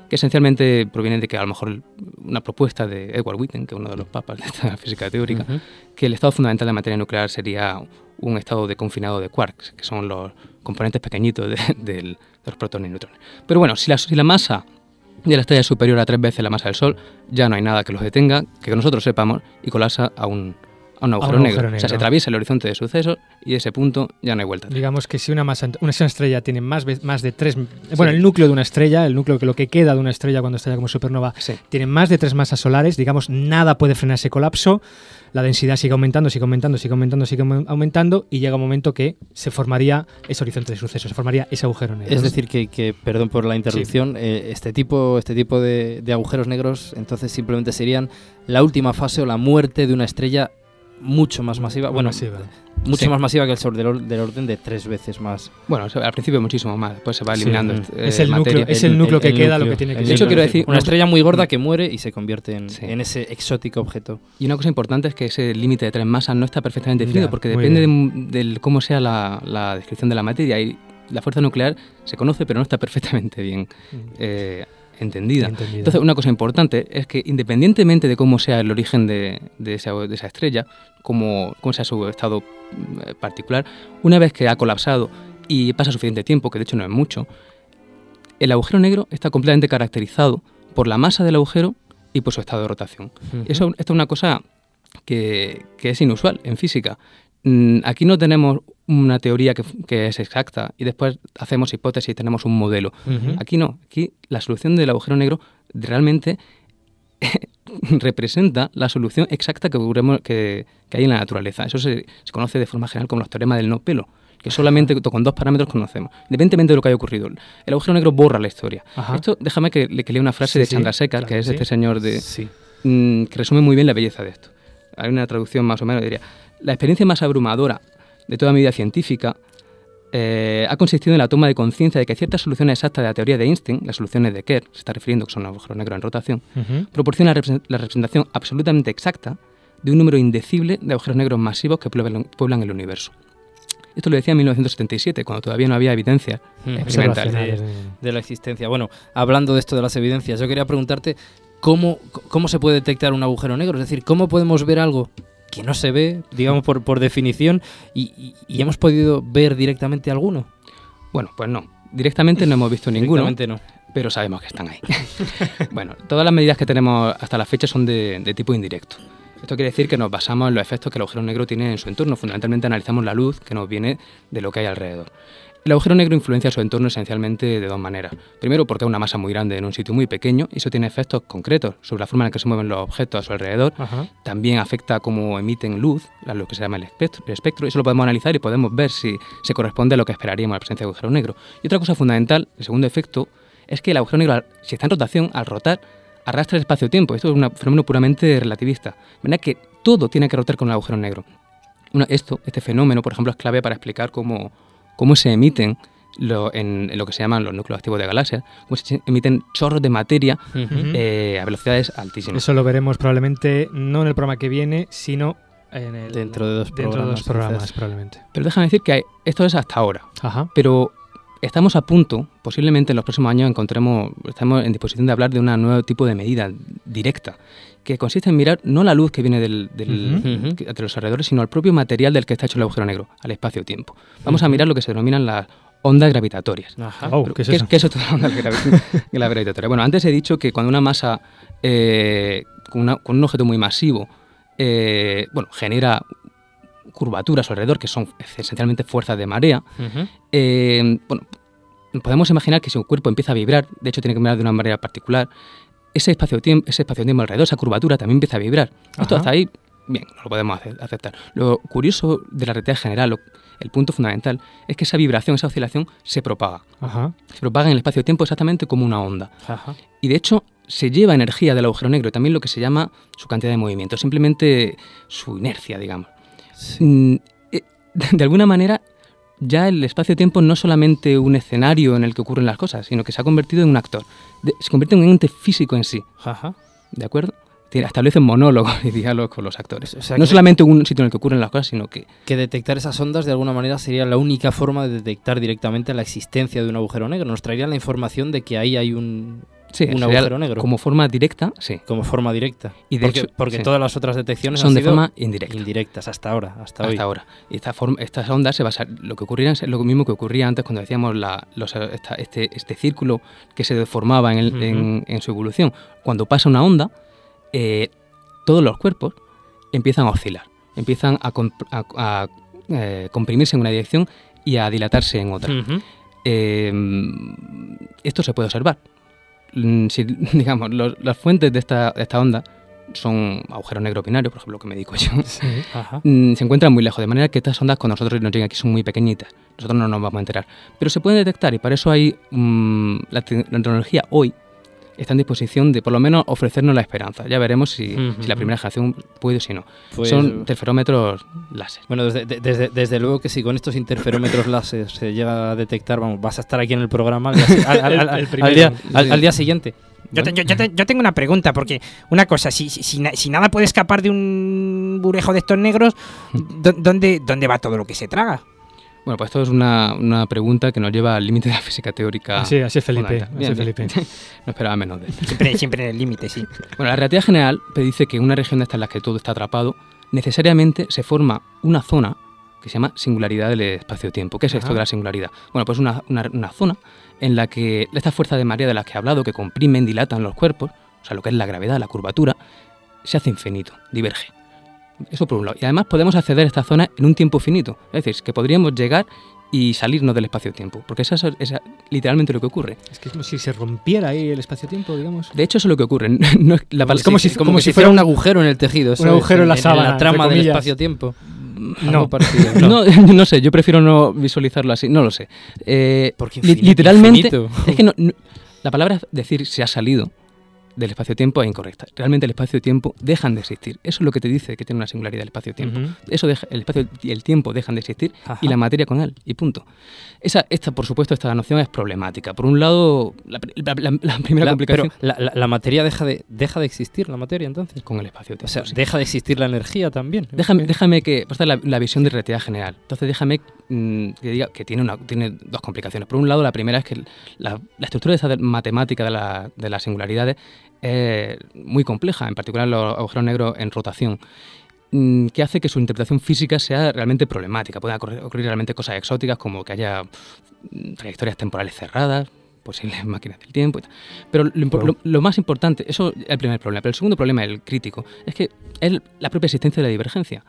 que esencialmente provienen de que a lo mejor una propuesta de Edward Witten, que es uno de los papas de esta física teórica, que el estado fundamental de la materia nuclear sería un estado de confinado de quarks, que son los componentes pequeñitos de, de los protones y neutrones. Pero bueno, si la, si la masa de la estrella es superior a tres veces la masa del Sol, ya no hay nada que los detenga, que nosotros sepamos, y colapsa a un, a un agujero, negro. O sea, se atraviesa el horizonte de sucesos y de ese punto ya no hay vuelta. Digamos que si una masa, una estrella tiene más, de tres, bueno, el núcleo de una estrella, el núcleo que lo que queda de una estrella cuando estalla como supernova, Sí. tiene más de tres masas solares, digamos, nada puede frenar ese colapso, la densidad sigue aumentando, sigue aumentando, sigue aumentando, sigue aumen- aumentando y llega un momento que se formaría ese horizonte de sucesos, se formaría ese agujero negro. Es decir, que, que, perdón por la interrupción, eh, este tipo, este tipo de, de agujeros negros entonces simplemente serían la última fase o la muerte de una estrella mucho más masiva, Muy bueno, masiva. mucho Sí. más masiva que el Sol, del, or- del orden de tres veces más. Bueno, al principio muchísimo más, después se va Sí. eliminando. Mm. este, Es eh, el núcleo- es el núcleo que queda, lo que tiene que De hecho, quiero decir, una estrella muy gorda que muere y se convierte en, Sí. en ese exótico objeto. Y una cosa importante es que ese límite de tres masas no está perfectamente definido Ya, porque depende de, del cómo sea la, la descripción de la materia. Y la fuerza nuclear se conoce, pero no está perfectamente bien eh, entendida. Entendida. Entonces, una cosa importante es que independientemente de cómo sea el origen de, de esa, de esa estrella, cómo, cómo sea su estado mm, particular, una vez que ha colapsado y pasa suficiente tiempo, que de hecho no es mucho, el agujero negro está completamente caracterizado por la masa del agujero y por su estado de rotación. Eso, esto es una cosa que, que es inusual en física. Mm, Aquí no tenemos una teoría que, que es exacta y después hacemos hipótesis y tenemos un modelo. Ujú. Aquí no. Aquí la solución del agujero negro realmente representa la solución exacta que, que, que hay en la naturaleza. Eso se, se conoce de forma general como los teoremas del no pelo, que solamente con dos parámetros conocemos, independientemente de lo que haya ocurrido. El agujero negro borra la historia. Ajá. Esto, déjame que, le- lea una frase Sí, de sí, Chandrasekhar, claro que es sí. este señor de, Sí. mm, que resume muy bien la belleza de esto. Hay una traducción más o menos, diría, la experiencia más abrumadora de toda mi vida científica eh, ha consistido en la toma de conciencia de que ciertas soluciones exactas de la teoría de Einstein, las soluciones de Kerr, se está refiriendo que son agujeros negros en rotación, Ujú. proporcionan la, represen- la representación absolutamente exacta de un número indecible de agujeros negros masivos que pueblan, el universo. Esto lo decía en 1977, cuando todavía no había evidencia Mm. experimental. De- de la existencia. Bueno, hablando de esto de las evidencias, yo quería preguntarte cómo, cómo se puede detectar un agujero negro, es decir, cómo podemos ver algo que no se ve, digamos por, por definición, y, y- y hemos podido ver directamente alguno. Bueno, pues no. Directamente no hemos visto ninguno. Directamente no. pero sabemos que están ahí. bueno, todas las medidas que tenemos hasta la fecha son de, de tipo indirecto. Esto quiere decir que nos basamos en los efectos que el agujero negro tiene en su entorno. Fundamentalmente analizamos la luz que nos viene de lo que hay alrededor. El agujero negro influencia su entorno esencialmente de dos maneras. Primero, porque es una masa muy grande en un sitio muy pequeño y eso tiene efectos concretos sobre la forma en la que se mueven los objetos a su alrededor. Ajá. También afecta cómo emiten luz, a lo que se llama el espectro, el espectro. Eso lo podemos analizar y podemos ver si se corresponde a lo que esperaríamos a la presencia de agujero negro. Y otra cosa fundamental, el segundo efecto, es que el agujero negro, si está en rotación, al rotar, arrastra el espacio-tiempo. Esto es un fenómeno puramente relativista. ¿Verdad que todo tiene que rotar con el agujero negro? Una- esto, este fenómeno, por ejemplo, es clave para explicar cómo, cómo se emiten lo- en, en lo que se llaman los núcleos activos de galaxias, cómo se emiten chorros de materia eh, a velocidades altísimas. Eso lo veremos probablemente no en el programa que viene, sino en el, Dentro de dos dentro de dos programas, probablemente. Pero déjame decir que hay- esto es hasta ahora. Ajá. Pero estamos a punto, posiblemente en los próximos años encontremos, estamos en disposición de hablar de un nuevo tipo de medida directa, que consiste en mirar no la luz que viene del, del- que- de los alrededores, sino el propio material del que está hecho el agujero negro, al espacio-tiempo. Vamos a mirar lo que se denominan las ondas gravitatorias. Ajá. Oh, ¿qué es ¿qué, eso? qué es esto de la onda gravitatoria? Bueno, antes he dicho que cuando una masa eh, con, una- con un objeto muy masivo eh, bueno, genera curvaturas a su alrededor, que son esencialmente fuerzas de marea, eh, bueno, podemos imaginar que si un cuerpo empieza a vibrar, de hecho tiene que vibrar de una manera particular, ese espacio-tiempo ese espacio alrededor, esa curvatura también empieza a vibrar. Esto hasta ahí, bien, no lo podemos ace- aceptar. Lo curioso de la relatividad general, lo- el punto fundamental, es que esa vibración, esa oscilación se propaga. Ajá. Se propaga en el espacio-tiempo exactamente como una onda. Ajá. Y de hecho, se lleva energía del agujero negro, también lo que se llama su cantidad de movimiento, simplemente su inercia, digamos. Eh, De alguna manera, ya el espacio-tiempo no es solamente un escenario en el que ocurren las cosas, sino que se ha convertido en un actor. De- se convierte en un ente físico en sí. Ajá. ¿De acuerdo? Tiene- Establece monólogos y diálogos con los actores. O sea no solamente un sitio en el que ocurren las cosas, sino que Que detectar esas ondas de alguna manera sería la única forma de detectar directamente la existencia de un agujero negro. Nos traerían la información de que ahí hay un, Sí, un agujero negro. como forma directa, sí. Como forma directa. Y de porque hecho, porque sí. todas las otras detecciones Son han de sido forma indirecta. indirectas hasta ahora, hasta, hoy. hasta ahora. Y esta forma, estas ondas se basan, lo que ocurría es lo mismo que ocurría antes cuando decíamos la, los, esta- este, este círculo que se deformaba en, el- en- en su evolución. Cuando pasa una onda, eh, todos los cuerpos empiezan a oscilar, empiezan a, comp- a- a, eh, comprimirse en una dirección y a dilatarse en otra. Eh, esto se puede observar. Mm, Si, digamos, los- las fuentes de esta, de esta onda son agujeros negros binarios, por ejemplo, que me dedico yo, Ajá. mm, se encuentran muy lejos, de manera que estas ondas cuando nosotros nos llegan aquí son muy pequeñitas. Nosotros no nos vamos a enterar. Pero se pueden detectar y para eso hay mm, la, te- la tecnología hoy está en disposición de por lo menos ofrecernos la esperanza. Ya veremos si, la primera generación puede o si no. Pues- son interferómetros láser. Bueno, desde, de- desde, desde luego que si con estos interferómetros láser se llega a detectar, vamos, vas a estar aquí en el programa al día, al- día- al- al día siguiente. Yo, te- yo- yo te- yo tengo una pregunta, porque una cosa, si, si, si si nada puede escapar de un burejo de estos negros, ¿dó- ¿dónde, ¿dónde va todo lo que se traga? Bueno, pues esto es una, una pregunta que nos lleva al límite de la física teórica. Así, así es Felipe, así Felipe. no esperaba menos de él. Siempre, siempre en el límite, sí. Bueno, la relatividad general predice que una región de esta en la que todo está atrapado, necesariamente se forma una zona que se llama singularidad del espacio-tiempo. ¿Qué es esto Ajá. de la singularidad? Bueno, pues una, una- una zona en la que esta fuerza de marea de las que he hablado, que comprimen, dilatan los cuerpos, o sea, lo que es la gravedad, la curvatura, se hace infinito, diverge. Eso por un lado. Y además podemos acceder a esta zona en un tiempo finito. Es decir, que podríamos llegar y salirnos del espacio-tiempo. Porque eso es, literalmente lo que ocurre. Es que es como si se rompiera ahí el espacio-tiempo, digamos. De hecho, eso es lo que ocurre. No es la Es como si- como, como que si fuera un agujero en el tejido. un agujero en la sábana, la trama del espacio-tiempo. No. No, no sé, yo prefiero no visualizarlo así, no lo sé. Eh, Porque infinito, literalmente, infinito. es que no- no- la palabra decir se ha salido del espacio-tiempo es incorrecta. Realmente el espacio-tiempo dejan de existir. Eso es lo que te dice que tiene una singularidad el espacio-tiempo. Eso deja, el espacio y el tiempo dejan de existir Ajá. y la materia con él, y punto. Esa, esta, por supuesto, esta noción es problemática. Por un lado, la, pri- la- la- la primera complicación pero la, materia deja de, deja de existir, la materia entonces. con el espacio-tiempo. O sea, sí. deja de existir la energía también. Déjame, déjame que. Esta es la, visión de relatividad general. Entonces, déjame mm, que diga que tiene, una, tiene dos complicaciones. Por un lado, la primera es que la, estructura de esta de- matemática de, la- de las singularidades es muy compleja, en particular los agujeros negros en rotación, mm, que hace que su interpretación física sea realmente problemática. Pueden ocurrir, realmente cosas exóticas como que haya mm, trayectorias temporales cerradas, posibles máquinas del tiempo y tal. Pero lo, lo- lo más importante, eso es el primer problema, pero el segundo problema, el crítico, es que es la propia existencia de la divergencia.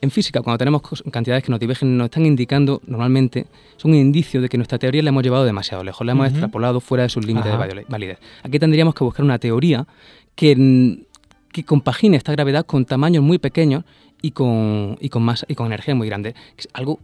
En física, cuando tenemos cantidades que nos divergen, nos están indicando normalmente, son un indicio de que nuestra teoría la hemos llevado demasiado lejos, la hemos extrapolado fuera de sus límites de Ajá. validez. Aquí tendríamos que buscar una teoría que, que compagine esta gravedad con tamaños muy pequeños y con, y con, masa, y con energía muy grande. que es algo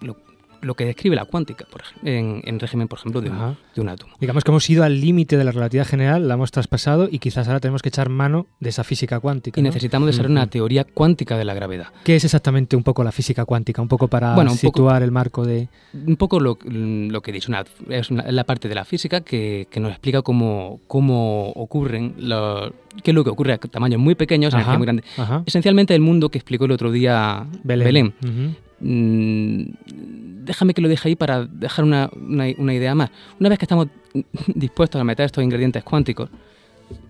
lo, lo que describe la cuántica por ej- en, en régimen, por ejemplo, de un, de un átomo. Digamos que hemos ido al límite de la relatividad general, la hemos traspasado y quizás ahora tenemos que echar mano de esa física cuántica. Y ¿no? necesitamos desarrollar una teoría cuántica de la gravedad. ¿Qué es exactamente un poco la física cuántica? Un poco para Bueno, un poco- situar el marco de... Un poco lo, lo que he dicho, una- es una- la parte de la física que, que nos explica cómo, cómo ocurren, los, qué es lo que ocurre a tamaños muy pequeños, Ajá, muy grande. ajá. Esencialmente el mundo que explicó el otro día Belén. Belén. Mm, déjame que lo deje ahí para dejar una, una- una idea más. Una vez que estamos dispuestos a meter estos ingredientes cuánticos,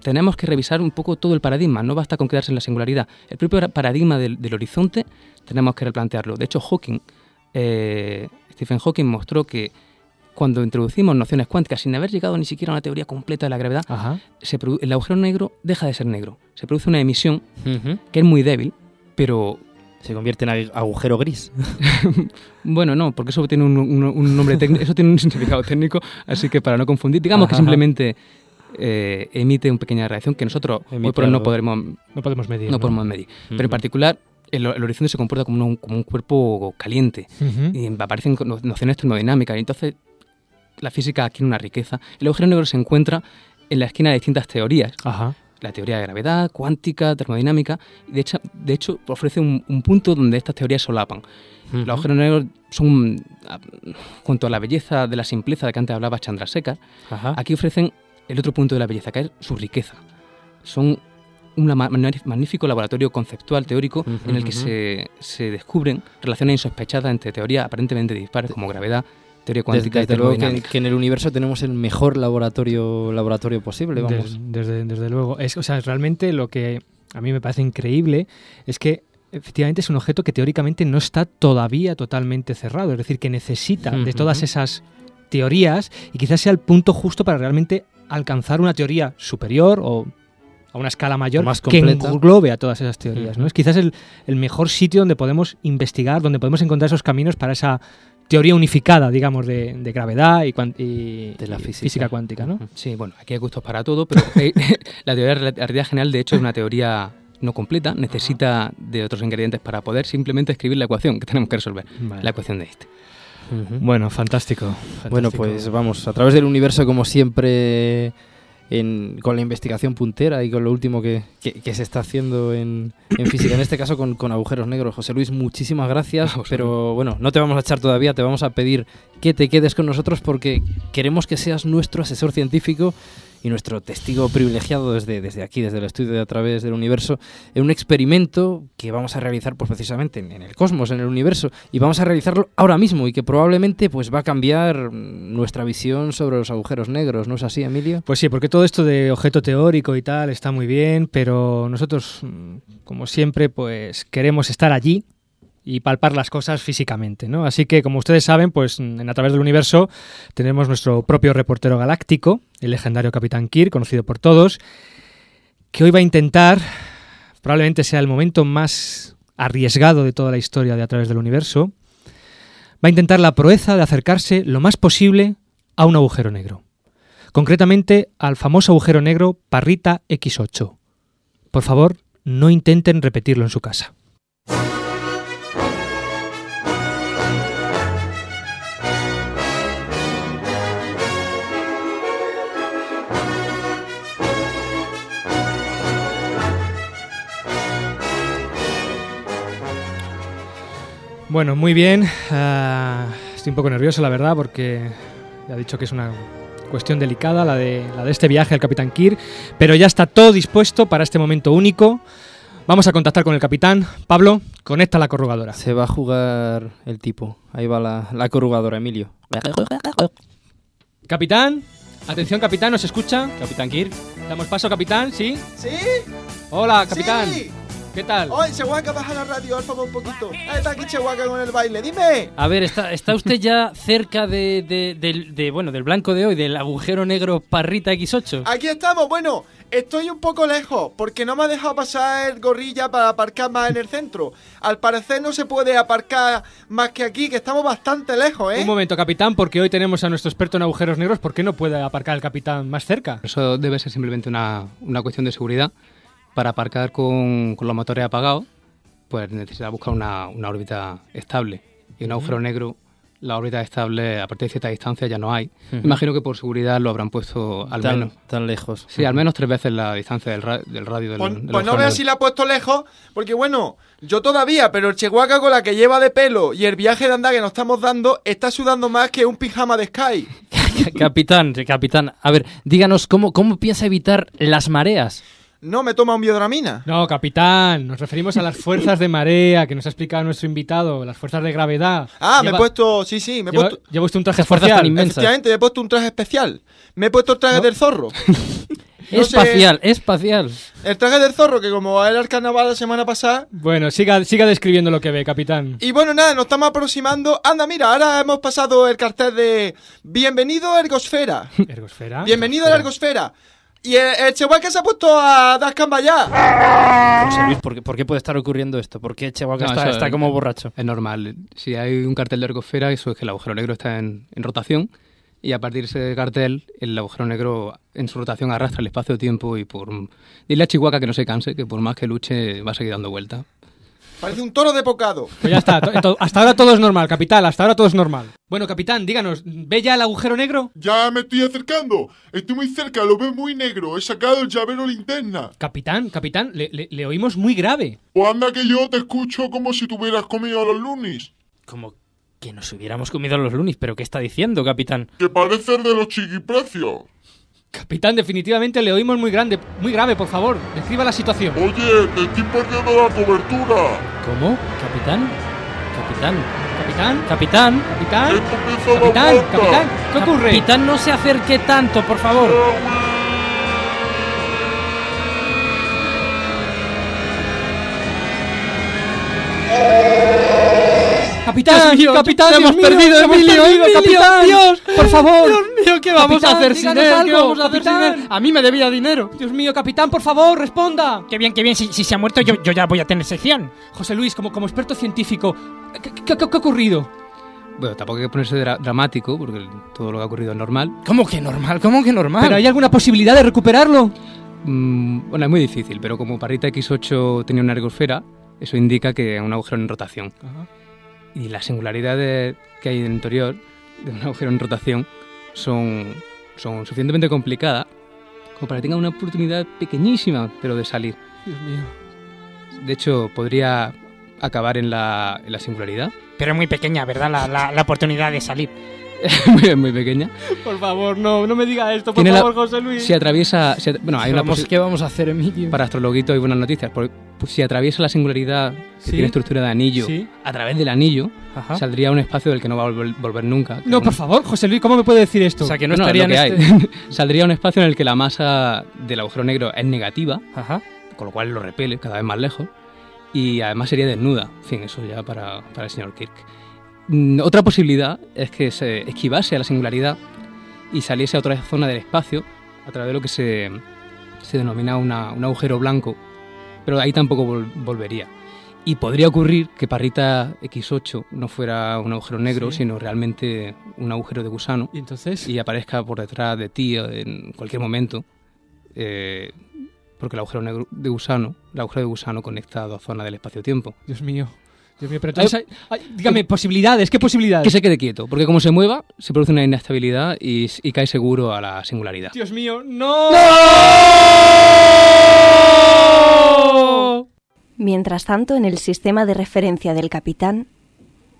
tenemos que revisar un poco todo el paradigma. No basta con quedarse en la singularidad. El propio paradigma del, del horizonte tenemos que replantearlo. De hecho, Hawking, eh, Stephen Hawking mostró que cuando introducimos nociones cuánticas sin haber llegado ni siquiera a una teoría completa de la gravedad, se el agujero negro deja de ser negro. Se produce una emisión que es muy débil, pero Se convierte en ag- agujero gris. Bueno, no, porque eso tiene un, un- un nombre técnico, eso tiene un significado técnico, así que para no confundir, digamos que simplemente eh, emite una pequeña reacción que nosotros hoy por hoy no podremos, No podemos medir. no podemos medir. Pero en particular, el, el horizonte se comporta como un, como un cuerpo caliente y aparecen no- nociones termodinámicas y entonces la física adquiere una riqueza. El agujero negro se encuentra en la esquina de distintas teorías. Ajá. La teoría de gravedad, cuántica, termodinámica. y De hecho, de hecho ofrece un, un punto donde estas teorías solapan. Los agujeros negros son, ah, junto a la belleza de la simpleza de que antes hablaba Chandrasekhar, Ajá. aquí ofrecen el otro punto de la belleza, que es su riqueza. Son un ma- magnífico laboratorio conceptual teórico en el que se, se descubren relaciones insospechadas entre teorías aparentemente dispares como gravedad, teoría Desde, cuántica y desde luego que, en el universo tenemos el mejor laboratorio laboratorio posible, vamos. Des- desde, desde luego. Es, o sea, realmente lo que a mí me parece increíble es que efectivamente es un objeto que teóricamente no está todavía totalmente cerrado. Es decir, que necesita de todas esas teorías y quizás sea el punto justo para realmente alcanzar una teoría superior o a una escala mayor Más que englobe a todas esas teorías. ¿no? Es quizás el, el mejor sitio donde podemos investigar, donde podemos encontrar esos caminos para esa teoría unificada, digamos, de, de gravedad y, y- De la física. cuántica, ¿no? Sí, bueno, aquí hay gustos para todo, pero eh, la teoría de la relatividad general, de hecho, es una teoría no completa, necesita de otros ingredientes para poder simplemente escribir la ecuación que tenemos que resolver, Vale. la ecuación de este. Ujú. Bueno, fantástico. Bueno, pues vamos, a través del universo, como siempre, en- con la investigación puntera y con lo último que, que- que se está haciendo en, en física, en este caso con, con agujeros negros. José Luis, muchísimas gracias, pero bueno, no te vamos a echar todavía, te vamos a pedir que te quedes con nosotros porque queremos que seas nuestro asesor científico y nuestro testigo privilegiado desde, desde aquí, desde el estudio de a través del universo, en un experimento que vamos a realizar pues precisamente en, en el cosmos, en el universo, y vamos a realizarlo ahora mismo y que probablemente pues va a cambiar nuestra visión sobre los agujeros negros, ¿no es así, Emilio? Pues sí, porque todo esto de objeto teórico y tal está muy bien, pero nosotros, como siempre, pues queremos estar allí y palpar las cosas físicamente, ¿no? Así que, como ustedes saben, pues en A través del universo tenemos nuestro propio reportero galáctico, el legendario Capitán Kirk, conocido por todos, que hoy va a intentar, probablemente sea el momento más arriesgado de toda la historia de A través del universo, va a intentar la proeza de acercarse lo más posible a un agujero negro concretamente al famoso agujero negro Parrita X8. Por favor, no intenten repetirlo en su casa. Bueno, muy bien. Ah, estoy un poco nervioso, la verdad, porque ya he dicho que es una cuestión delicada la de, la de este viaje al Capitán Kirk, pero ya está todo dispuesto para este momento único. Vamos a contactar con el capitán. Pablo, conecta la corrugadora. Se va a jugar el tipo. Ahí va la, la corrugadora, Emilio. Capitán, atención capitán, ¿nos escucha? Capitán Kirk. Damos paso, capitán, ¿sí? ¿Sí? Hola, capitán. Sí. ¿Qué tal? Oye, Chihuahua, baja la radio, alfa un poquito. Ahí está aquí Chihuahua con el baile, dime. A ver, ¿está, está usted ya cerca de, de- del- de, bueno, del blanco de hoy, del agujero negro Parrita X8? Aquí estamos, bueno, estoy un poco lejos porque no me ha dejado pasar el gorrilla para aparcar más en el centro. Al parecer no se puede aparcar más que aquí, que estamos bastante lejos, ¿eh? Un momento, capitán, porque hoy tenemos a nuestro experto en agujeros negros. ¿Por qué no puede aparcar el capitán más cerca? Eso debe ser simplemente una, una cuestión de seguridad. Para aparcar con, con los motores apagados, pues necesita buscar una, una órbita estable. Y un agujero negro, la órbita estable a partir de cierta distancia ya no hay. Imagino que por seguridad lo habrán puesto al tan, menos. tan lejos. Sí, al menos tres veces la distancia del, ra- del radio del, Pues, del pues no negro. si la ha puesto lejos, porque bueno, yo todavía, pero el Chihuahua con la que lleva de pelo y el viaje de andar que nos estamos dando está sudando más que un pijama de Sky. capitán, capitán, a ver, díganos, ¿cómo, ¿cómo piensa evitar las mareas? No me toma un biodramina. No, capitán, nos referimos a las fuerzas de marea que nos ha explicado nuestro invitado, las fuerzas de gravedad. Ah, me he puesto, sí, sí, me he lleva, puesto... lleva usted un traje inmensas. Efectivamente, me he puesto un traje especial. Me he puesto el traje ¿No? del zorro. No sé- espacial, espacial. El traje del zorro, que como era el carnaval la semana pasada. Bueno, siga, siga describiendo lo que ve, capitán. Y bueno, nada, nos estamos aproximando. Anda, mira, ahora hemos pasado el cartel de Bienvenido a Ergosfera. Ergosfera. Bienvenido a la Ergosfera. Y el, el Chihuahua se ha puesto a dar ya. José Luis, ¿por qué, por qué puede estar ocurriendo esto? ¿Por qué Chihuahua No, está, está es- como borracho? Es normal. Si hay un cartel de ergosfera, eso es que el agujero negro está en, en rotación. Y a partir de ese cartel, el agujero negro en su rotación arrastra el espacio-tiempo y por... Dile a Chihuahua que no se canse, que por más que luche va a seguir dando vueltas. Parece un toro de pocado. Pues ya está, hasta ahora todo es normal, capitán, hasta ahora todo es normal. Bueno, capitán, díganos, ¿ve ya el agujero negro? Ya me estoy acercando. Estoy muy cerca, lo veo muy negro. He sacado el llavero linterna. Capitán, capitán, le, le- le oímos muy grave. Pues anda que yo te escucho como si tuvieras comido a los lunis. Como que nos hubiéramos comido los lunis, pero ¿qué está diciendo, capitán? Que parece el de los chiquiprecios. Capitán, definitivamente le oímos muy grande, muy grave, por favor, describa la situación. Oye, te estoy perdiendo la cobertura. ¿Cómo? ¿Capitán? ¿Capitán? ¿Capitán? ¿Capitán? ¿Capitán? Capitán, capitán, ¿qué ocurre? Capitán, no se acerque tanto, por favor. Capitán, Dios mío, capitán, Dios hemos mío, perdido, hemos Emilio, perdido, Emilio, capitán, Dios, por favor. Dios mío, ¿qué vamos Capitán, a hacer sin él? ¿Qué algo, vamos a hacer sin capitán. él? A mí me debía dinero. Dios mío, capitán, por favor, responda. Qué bien, qué bien. Si, si se ha muerto, yo, yo ya voy a tener sección. José Luis, como, como experto científico, ¿qué, qué- qué- qué ha ocurrido? Bueno, tampoco hay que ponerse dra- dramático, porque todo lo que ha ocurrido es normal. ¿Cómo que normal? ¿Cómo que normal? ¿Pero hay alguna posibilidad de recuperarlo? Mm, bueno, es muy difícil, pero como Parrita X8 tenía una ergosfera, eso indica que un agujero en rotación. Y las singularidades que hay en el interior de un agujero en rotación son, son suficientemente complicadas como para que tenga una oportunidad pequeñísima, pero de salir. Dios mío. De hecho, podría acabar en la, en la singularidad. Pero es muy pequeña, ¿verdad? La, la, la oportunidad de salir. muy, muy pequeña. Por favor, no, no me diga esto, por Tiene la- favor, José Luis. Si atraviesa. si at- bueno, hay ¿Qué una vamos, posi- ¿Qué vamos a hacer, Emilio? Para astrologuito hay buenas noticias. Porque pues, si atraviesa la singularidad que Sí. tiene estructura de anillo Sí. a través del anillo, Ajá. saldría un espacio del que no va a volver, volver nunca. No, por un- favor, José Luis, ¿cómo me puede decir esto? O sea, que no No, estaría lo que en hay. este... Saldría un espacio en el que la masa del agujero negro es negativa, Ajá. con lo cual lo repele cada vez más lejos. Y además sería desnuda. En fin, eso ya para, para el señor Kirk. Mm, Otra posibilidad es que se esquivase a la singularidad y saliese a otra zona del espacio a través de lo que se, se denomina una- un agujero blanco, pero ahí tampoco vol- volvería. Y podría ocurrir que Parrita X8 no fuera un agujero negro, Sí. sino realmente un agujero de gusano ¿Y entonces? y aparezca por detrás de ti en cualquier momento, eh, porque el agujero negro de gusano, el agujero de gusano conecta a dos zonas del espacio-tiempo. Dios mío. Dios mío, pero entonces, hay- hay- dígame, posibilidades, ¿qué posibilidades? Que se quede quieto, porque como se mueva, se produce una inestabilidad y, y cae seguro a la singularidad. Dios mío, no. Mientras tanto, en el sistema de referencia del capitán,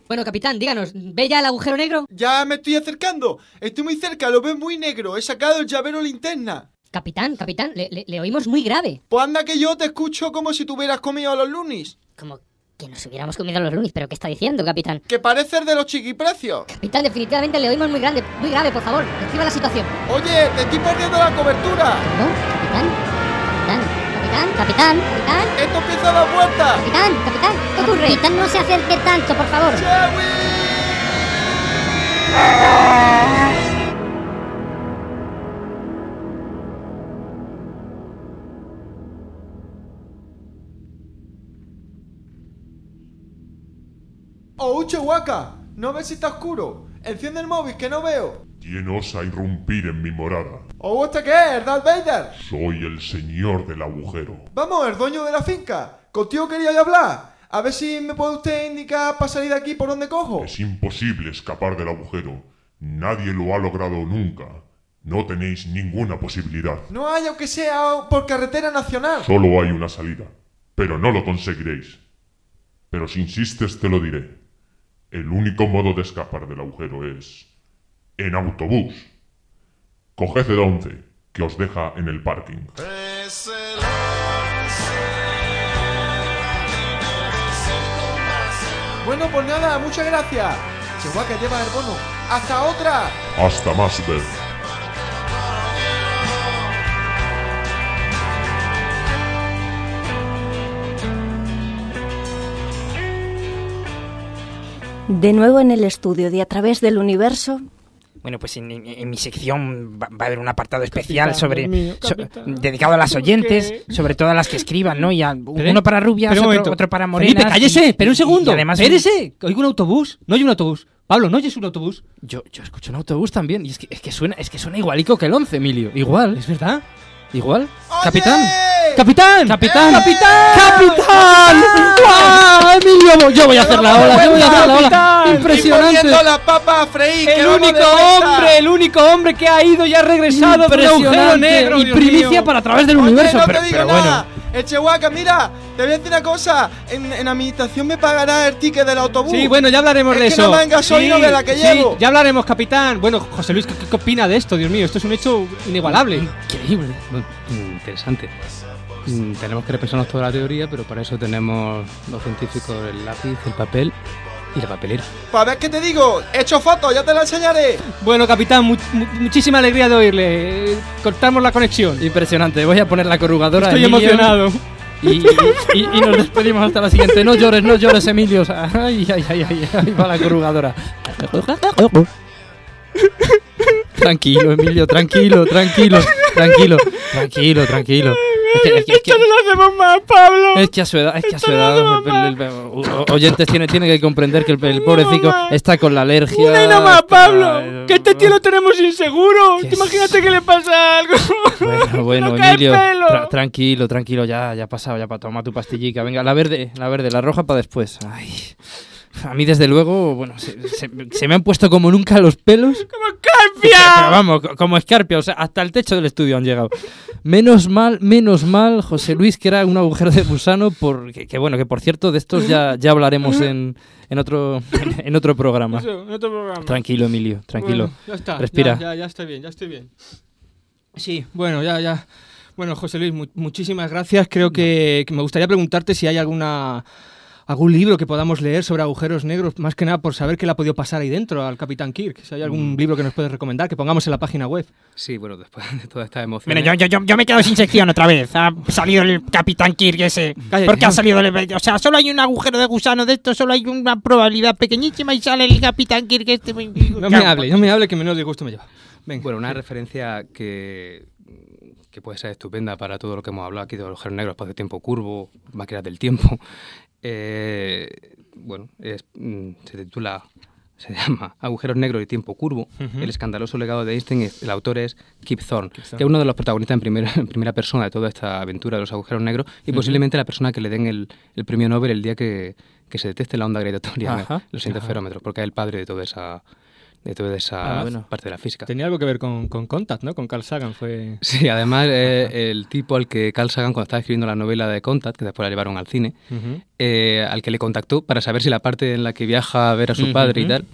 Bueno, capitán, díganos, ¿ve ya el agujero negro? Ya me estoy acercando. Estoy muy cerca, lo veo muy negro. He sacado el llavero linterna. Capitán, capitán, le, le- le oímos muy grave. Pues anda que yo te escucho como si tuvieras comido a los lunis. Como que nos hubiéramos comido los lunis, pero ¿qué está diciendo, capitán? Que parece el de los chiquiprecios. Capitán, definitivamente le oímos muy grande, muy grave, por favor, describa la situación. Oye, te estoy perdiendo la cobertura. ¿No? Capitán, capitán, capitán, capitán, capitán, Esto empieza a dar vueltas. capitán, capitán, ¿qué ocurre? Capitán, no se acerque tanto, por favor. Oh, Chihuahua, ¿no ves si está oscuro? Enciende el móvil, que no veo. ¿Quién osa irrumpir en mi morada? ¿O este qué es, Darth Vader? Soy el señor del agujero. Vamos, el dueño de la finca. Contigo quería yo hablar. A ver si me puede usted indicar para salir de aquí por donde cojo. Es imposible escapar del agujero. Nadie lo ha logrado nunca. No tenéis ninguna posibilidad. No hay, aunque sea por carretera nacional. Solo hay una salida. Pero no lo conseguiréis. Pero si insistes te lo diré. El único modo de escapar del agujero es... en autobús. Coged el 11, que os deja en el parking. Bueno, pues nada, muchas gracias. Chihuahua, lleva el bono. ¡Hasta otra! Hasta más ver. De nuevo en el estudio de A través del universo, Bueno, pues en, en- en mi sección va, va a haber un apartado especial Capitán, sobre mío, so- dedicado a las ¿Por oyentes, qué? sobre todas las que escriban, ¿no? Y a- Pero, uno para rubias, otro, para morenas. Felipe, cállese, y- espera un segundo. Y además espérese, oigo un autobús. No hay un autobús. Pablo, ¿no oyes un autobús? Yo, yo escucho un autobús también y es que, es que suena es que suena igualico que el 11, Emilio. Igual. ¿Es verdad? Igual. Capitán. ¡Capitán! ¡Capitán! ¡Capitán! ¡Capitán! ¡Guau! Emilio, yo voy a hacer la ola, yo voy a hacer la ola. Impresionante. Las papas a freír. El único de hombre, el único hombre que ha ido y ha regresado el agujero negro. Y primicia para a través del universo. pero, pero bueno. Chihuahua, mira, te voy a decir una cosa. En, en administración me pagará el ticket del autobús. Sí, bueno, ya hablaremos Es de que eso. no me Sí, de la que sí, llevo. Ya hablaremos, capitán. Bueno, José Luis, ¿qué, qué opina de esto? Dios mío, esto es un hecho inigualable. Increíble. Interesante. Mm, Tenemos que repensarnos toda la teoría, pero para eso tenemos los científicos el lápiz, el papel y la papelera. Para ver qué te digo. He hecho fotos, ya te la enseñaré. Bueno, capitán, mu- mu- muchísima alegría de oírle. Cortamos la conexión. Impresionante. Voy a poner la corrugadora. Estoy Emilio, emocionado. Y, y- y- y nos despedimos hasta la siguiente. No llores, no llores, Emilio. Ay, ay, ay, ay, ahí va la corrugadora. Tranquilo, Emilio, tranquilo, tranquilo, tranquilo, tranquilo, tranquilo. Es que, es que- es que- no lo hacemos más, Pablo. es que a su edad, es que a su edad, el- el- el- o- oyentes tiene, tiene que comprender que el, pobrecito está con la alergia. Una y no más, está- Pablo. Que este tío lo tenemos inseguro. Te imagínate que le pasa algo. Bueno, bueno, No Emilio, tra- tranquilo, tranquilo, ya, ya ha pasado, ya para tomar tu pastillica. Venga, la verde, la verde, la roja para después. Ay. A mí, desde luego, bueno, se, se- se me han puesto como nunca los pelos. ¡Como Escarpia! Pero vamos, co- como escarpia, o sea, hasta el techo del estudio han llegado. Menos mal, menos mal, José Luis, que era un agujero de gusano, porque, que bueno, que por cierto, de estos ya, ya hablaremos en, en otro, en otro programa. Eso, en otro programa. Tranquilo, Emilio, tranquilo. Bueno, ya está. Respira. Ya, ya, ya estoy bien, ya estoy bien. Sí, bueno, ya, ya. Bueno, José Luis, mu- muchísimas gracias. Creo que, que me gustaría preguntarte si hay alguna algún libro que podamos leer sobre agujeros negros, más que nada por saber qué le ha podido pasar ahí dentro al Capitán Kirk. Si hay algún Mm. libro que nos puedes recomendar, que pongamos en la página web. Sí, bueno, después de toda esta emoción. Mira, yo, yo, yo, yo me quedo sin sección otra vez. Ha salido el Capitán Kirk ese. Cállate. ¿Por qué ha salido el.? O sea, solo hay un agujero de gusano de esto, solo hay una probabilidad pequeñísima y sale el Capitán Kirk este. No me hable, no me hable, que menos disgusto me lleva. Venga. Bueno, una referencia que, que puede ser estupenda para todo lo que hemos hablado aquí de los agujeros negros, espacio-tiempo curvo, máquinas del tiempo. Eh, bueno, es, mm, se titula, se llama Agujeros negros y tiempo curvo. El escandaloso legado de Einstein, el autor es Kip Thorne, Thorne. que es uno de los protagonistas en primera, en primera persona de toda esta aventura de los agujeros negros y posiblemente la persona que le den el, el premio Nobel el día que, que se detecte la onda gravitatoria, los interferómetros, porque es el padre de toda esa, de toda esa Ah, bueno. parte de la física. Tenía algo que ver con, con Contact, ¿no? Con Carl Sagan. Fue... Sí, además eh, el tipo al que Carl Sagan, cuando estaba escribiendo la novela de Contact, que después la llevaron al cine, eh, al que le contactó para saber si la parte en la que viaja a ver a su padre y tal,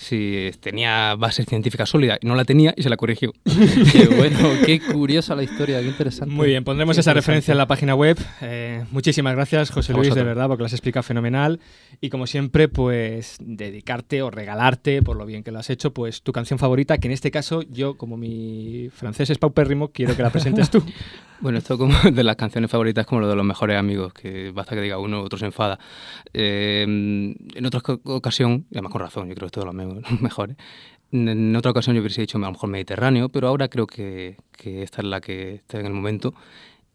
si tenía base científica sólida. Y no la tenía y se la corrigió. Qué bueno, qué curiosa la historia, qué interesante. Muy bien, pondremos Qué esa referencia en la página web. Eh, muchísimas gracias, José Luis, de verdad, porque lo has explicado fenomenal. Y como siempre, pues dedicarte o regalarte, por lo bien que lo has hecho, pues tu canción favorita, que en este caso yo, como mi francés es paupérrimo, quiero que la presentes tú. Bueno, esto como de las canciones favoritas como lo de los mejores amigos, que basta que diga uno, otro se enfada. Eh, en otra ocasión, y además con razón, yo creo que es todos los me- los mejores, en, en otra ocasión yo hubiese dicho a lo mejor Mediterráneo, pero ahora creo que, que esta es la que está en el momento.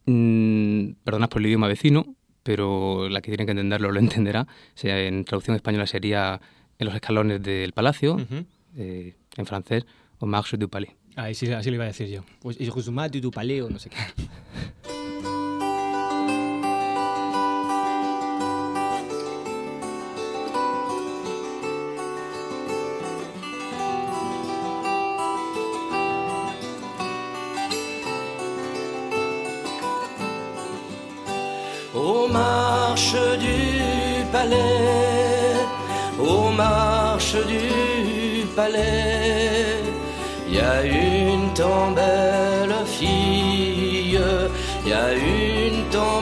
Mm, perdonad por el idioma vecino, pero la que tiene que entenderlo lo entenderá. O sea, en traducción española sería En los escalones del palacio, Ujú. eh, en francés, o Marche du Palais. Ahí sí, así lo iba a decir yo. Pues du paleo, no sé qué. Aux marches du palais, aux marches du palais, il y a une tant belle fille, il y a une tant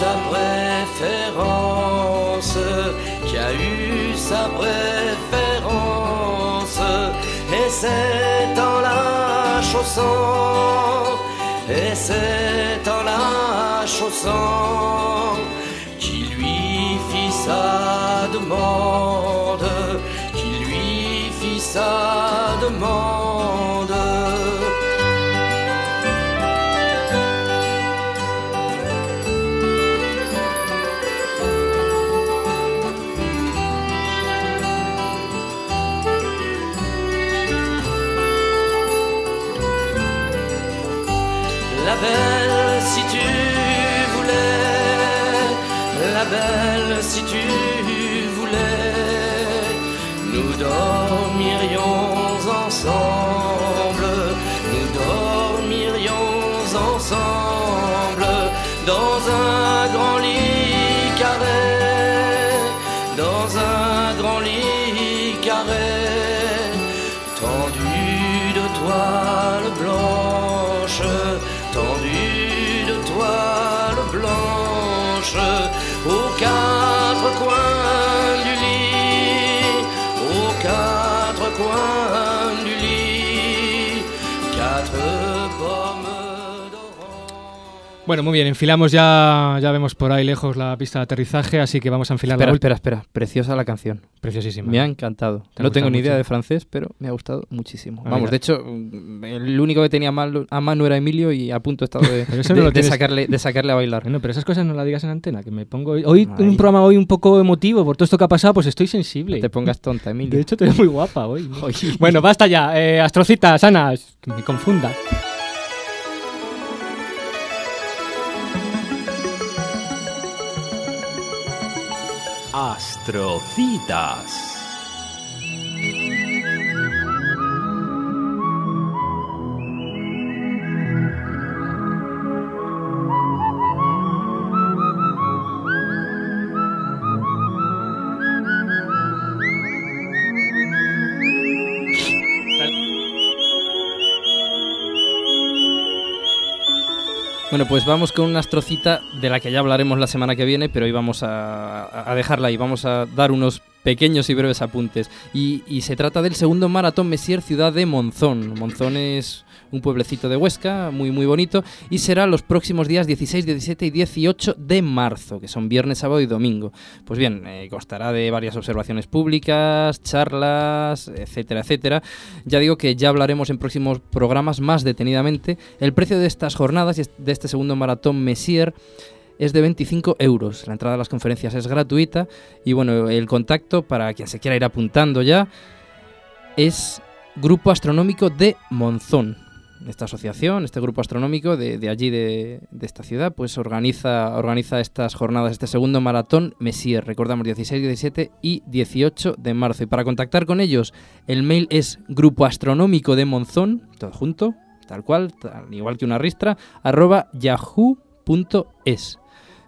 sa préférence, qui a eu sa préférence, et c'est en la chaussant, et c'est en la sang, qui lui fit sa demande, qui lui fit sa demande. Toile blanche, tendu de toile blanche, aux quatre coins Bueno, muy bien, enfilamos ya, ya vemos por ahí lejos la pista de aterrizaje, así que vamos a enfilar Espera, la espera, espera. Preciosa la canción. Preciosísima. Me ha encantado. ¿Te No tengo ni idea de francés, pero me ha gustado muchísimo. Ah, Vamos, mira. de hecho, mm, el único que tenía mal- a mano era Emilio y a punto he estado de, de- no de sacarle, de sacarle a bailar. Bueno, pero esas cosas no las digas en antena, que me pongo hoy, un programa hoy un poco emotivo por todo esto que ha pasado, pues estoy sensible. No te pongas tonta, Emilio. De hecho, te veo muy guapa hoy. ¿no? Bueno, basta ya. Eh, astrocitas, Ana, que me confunda. Astrocitas. Bueno, pues vamos con una astrocita de la que ya hablaremos la semana que viene, pero hoy vamos a, a dejarla ahí, vamos a dar unos pequeños y breves apuntes. Y, y se trata del segundo maratón Messier Ciudad de Monzón. Monzón es un pueblecito de Huesca, muy muy bonito, y será los próximos días 16, 17 y 18 de marzo, que son viernes, sábado y domingo. Pues bien, eh, constará de varias observaciones públicas, charlas, etcétera, etcétera. Ya digo que ya hablaremos en próximos programas más detenidamente. El precio de estas jornadas y de este segundo maratón Messier es de 25 euros. La entrada a las conferencias es gratuita y bueno, el contacto para quien se quiera ir apuntando ya es Grupo Astronómico de Monzón. Esta asociación, este grupo astronómico de, allí, de, de esta ciudad, pues organiza, organiza estas jornadas, este segundo maratón Messier. Recordamos 16, 17 y 18 de marzo. Y para contactar con ellos, el mail es grupo astronómico de Monzón, todo junto, tal cual, tal, igual que una ristra, arroba yahoo.es.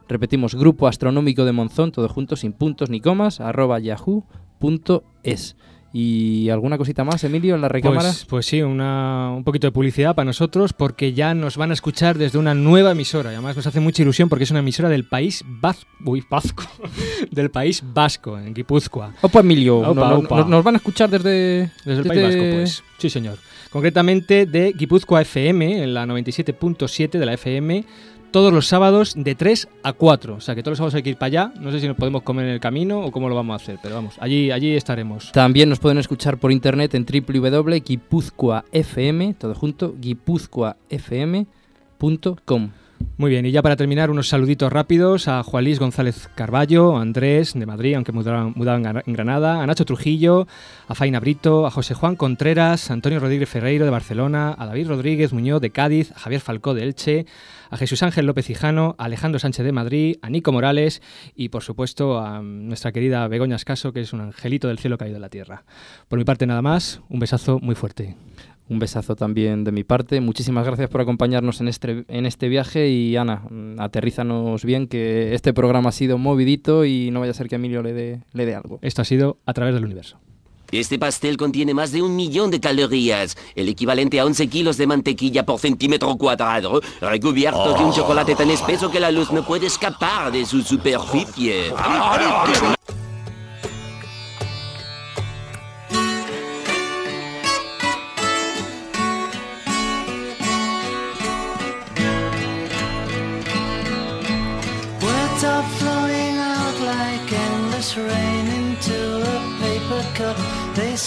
Repetimos, Grupo Astronómico de Monzón, todo junto, sin puntos ni comas, arroba yahoo.es. ¿Y alguna cosita más, Emilio, en la recámara? Pues, pues sí, una, un poquito de publicidad para nosotros porque ya nos van a escuchar desde una nueva emisora. Y además nos hace mucha ilusión porque es una emisora del país vasco. Uy, vasco. del país vasco, en Guipúzcoa. Opa, Emilio, Opa, no- no- opa. no- nos van a escuchar desde... Desde el País Vasco, pues. Sí, señor. Concretamente de Guipúzcoa FM, en la 97.7 de la FM, todos los sábados de 3 a 4. O sea que todos los sábados hay que ir para allá. No sé si nos podemos comer en el camino o cómo lo vamos a hacer, pero vamos, allí, allí estaremos. También nos pueden escuchar por internet en www.guipuzcoafm, todo junto, guipuzcoafm.com. Muy bien, y ya para terminar, unos saluditos rápidos a Juan Luis González Carballo, a Andrés de Madrid, aunque mudaba, mudaba en Gra- en Granada, a Nacho Trujillo, a Faina Brito, a José Juan Contreras, a Antonio Rodríguez Ferreiro de Barcelona, a David Rodríguez Muñoz de Cádiz, a Javier Falcó de Elche, a Jesús Ángel López Hijano, a Alejandro Sánchez de Madrid, a Nico Morales y, por supuesto, a nuestra querida Begoña Escaso, que es un angelito del cielo caído en la tierra. Por mi parte, nada más, un besazo muy fuerte. Un besazo también de mi parte. Muchísimas gracias por acompañarnos en este, en este viaje y Ana, aterrízanos bien que este programa ha sido movidito y no vaya a ser que Emilio le dé le dé algo. Esto ha sido A través del universo. Este pastel contiene más de un millón de calorías, el equivalente a 11 kilos de mantequilla por centímetro cuadrado, recubierto de un chocolate tan espeso que la luz no puede escapar de su superficie.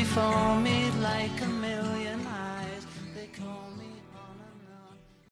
Before me. like a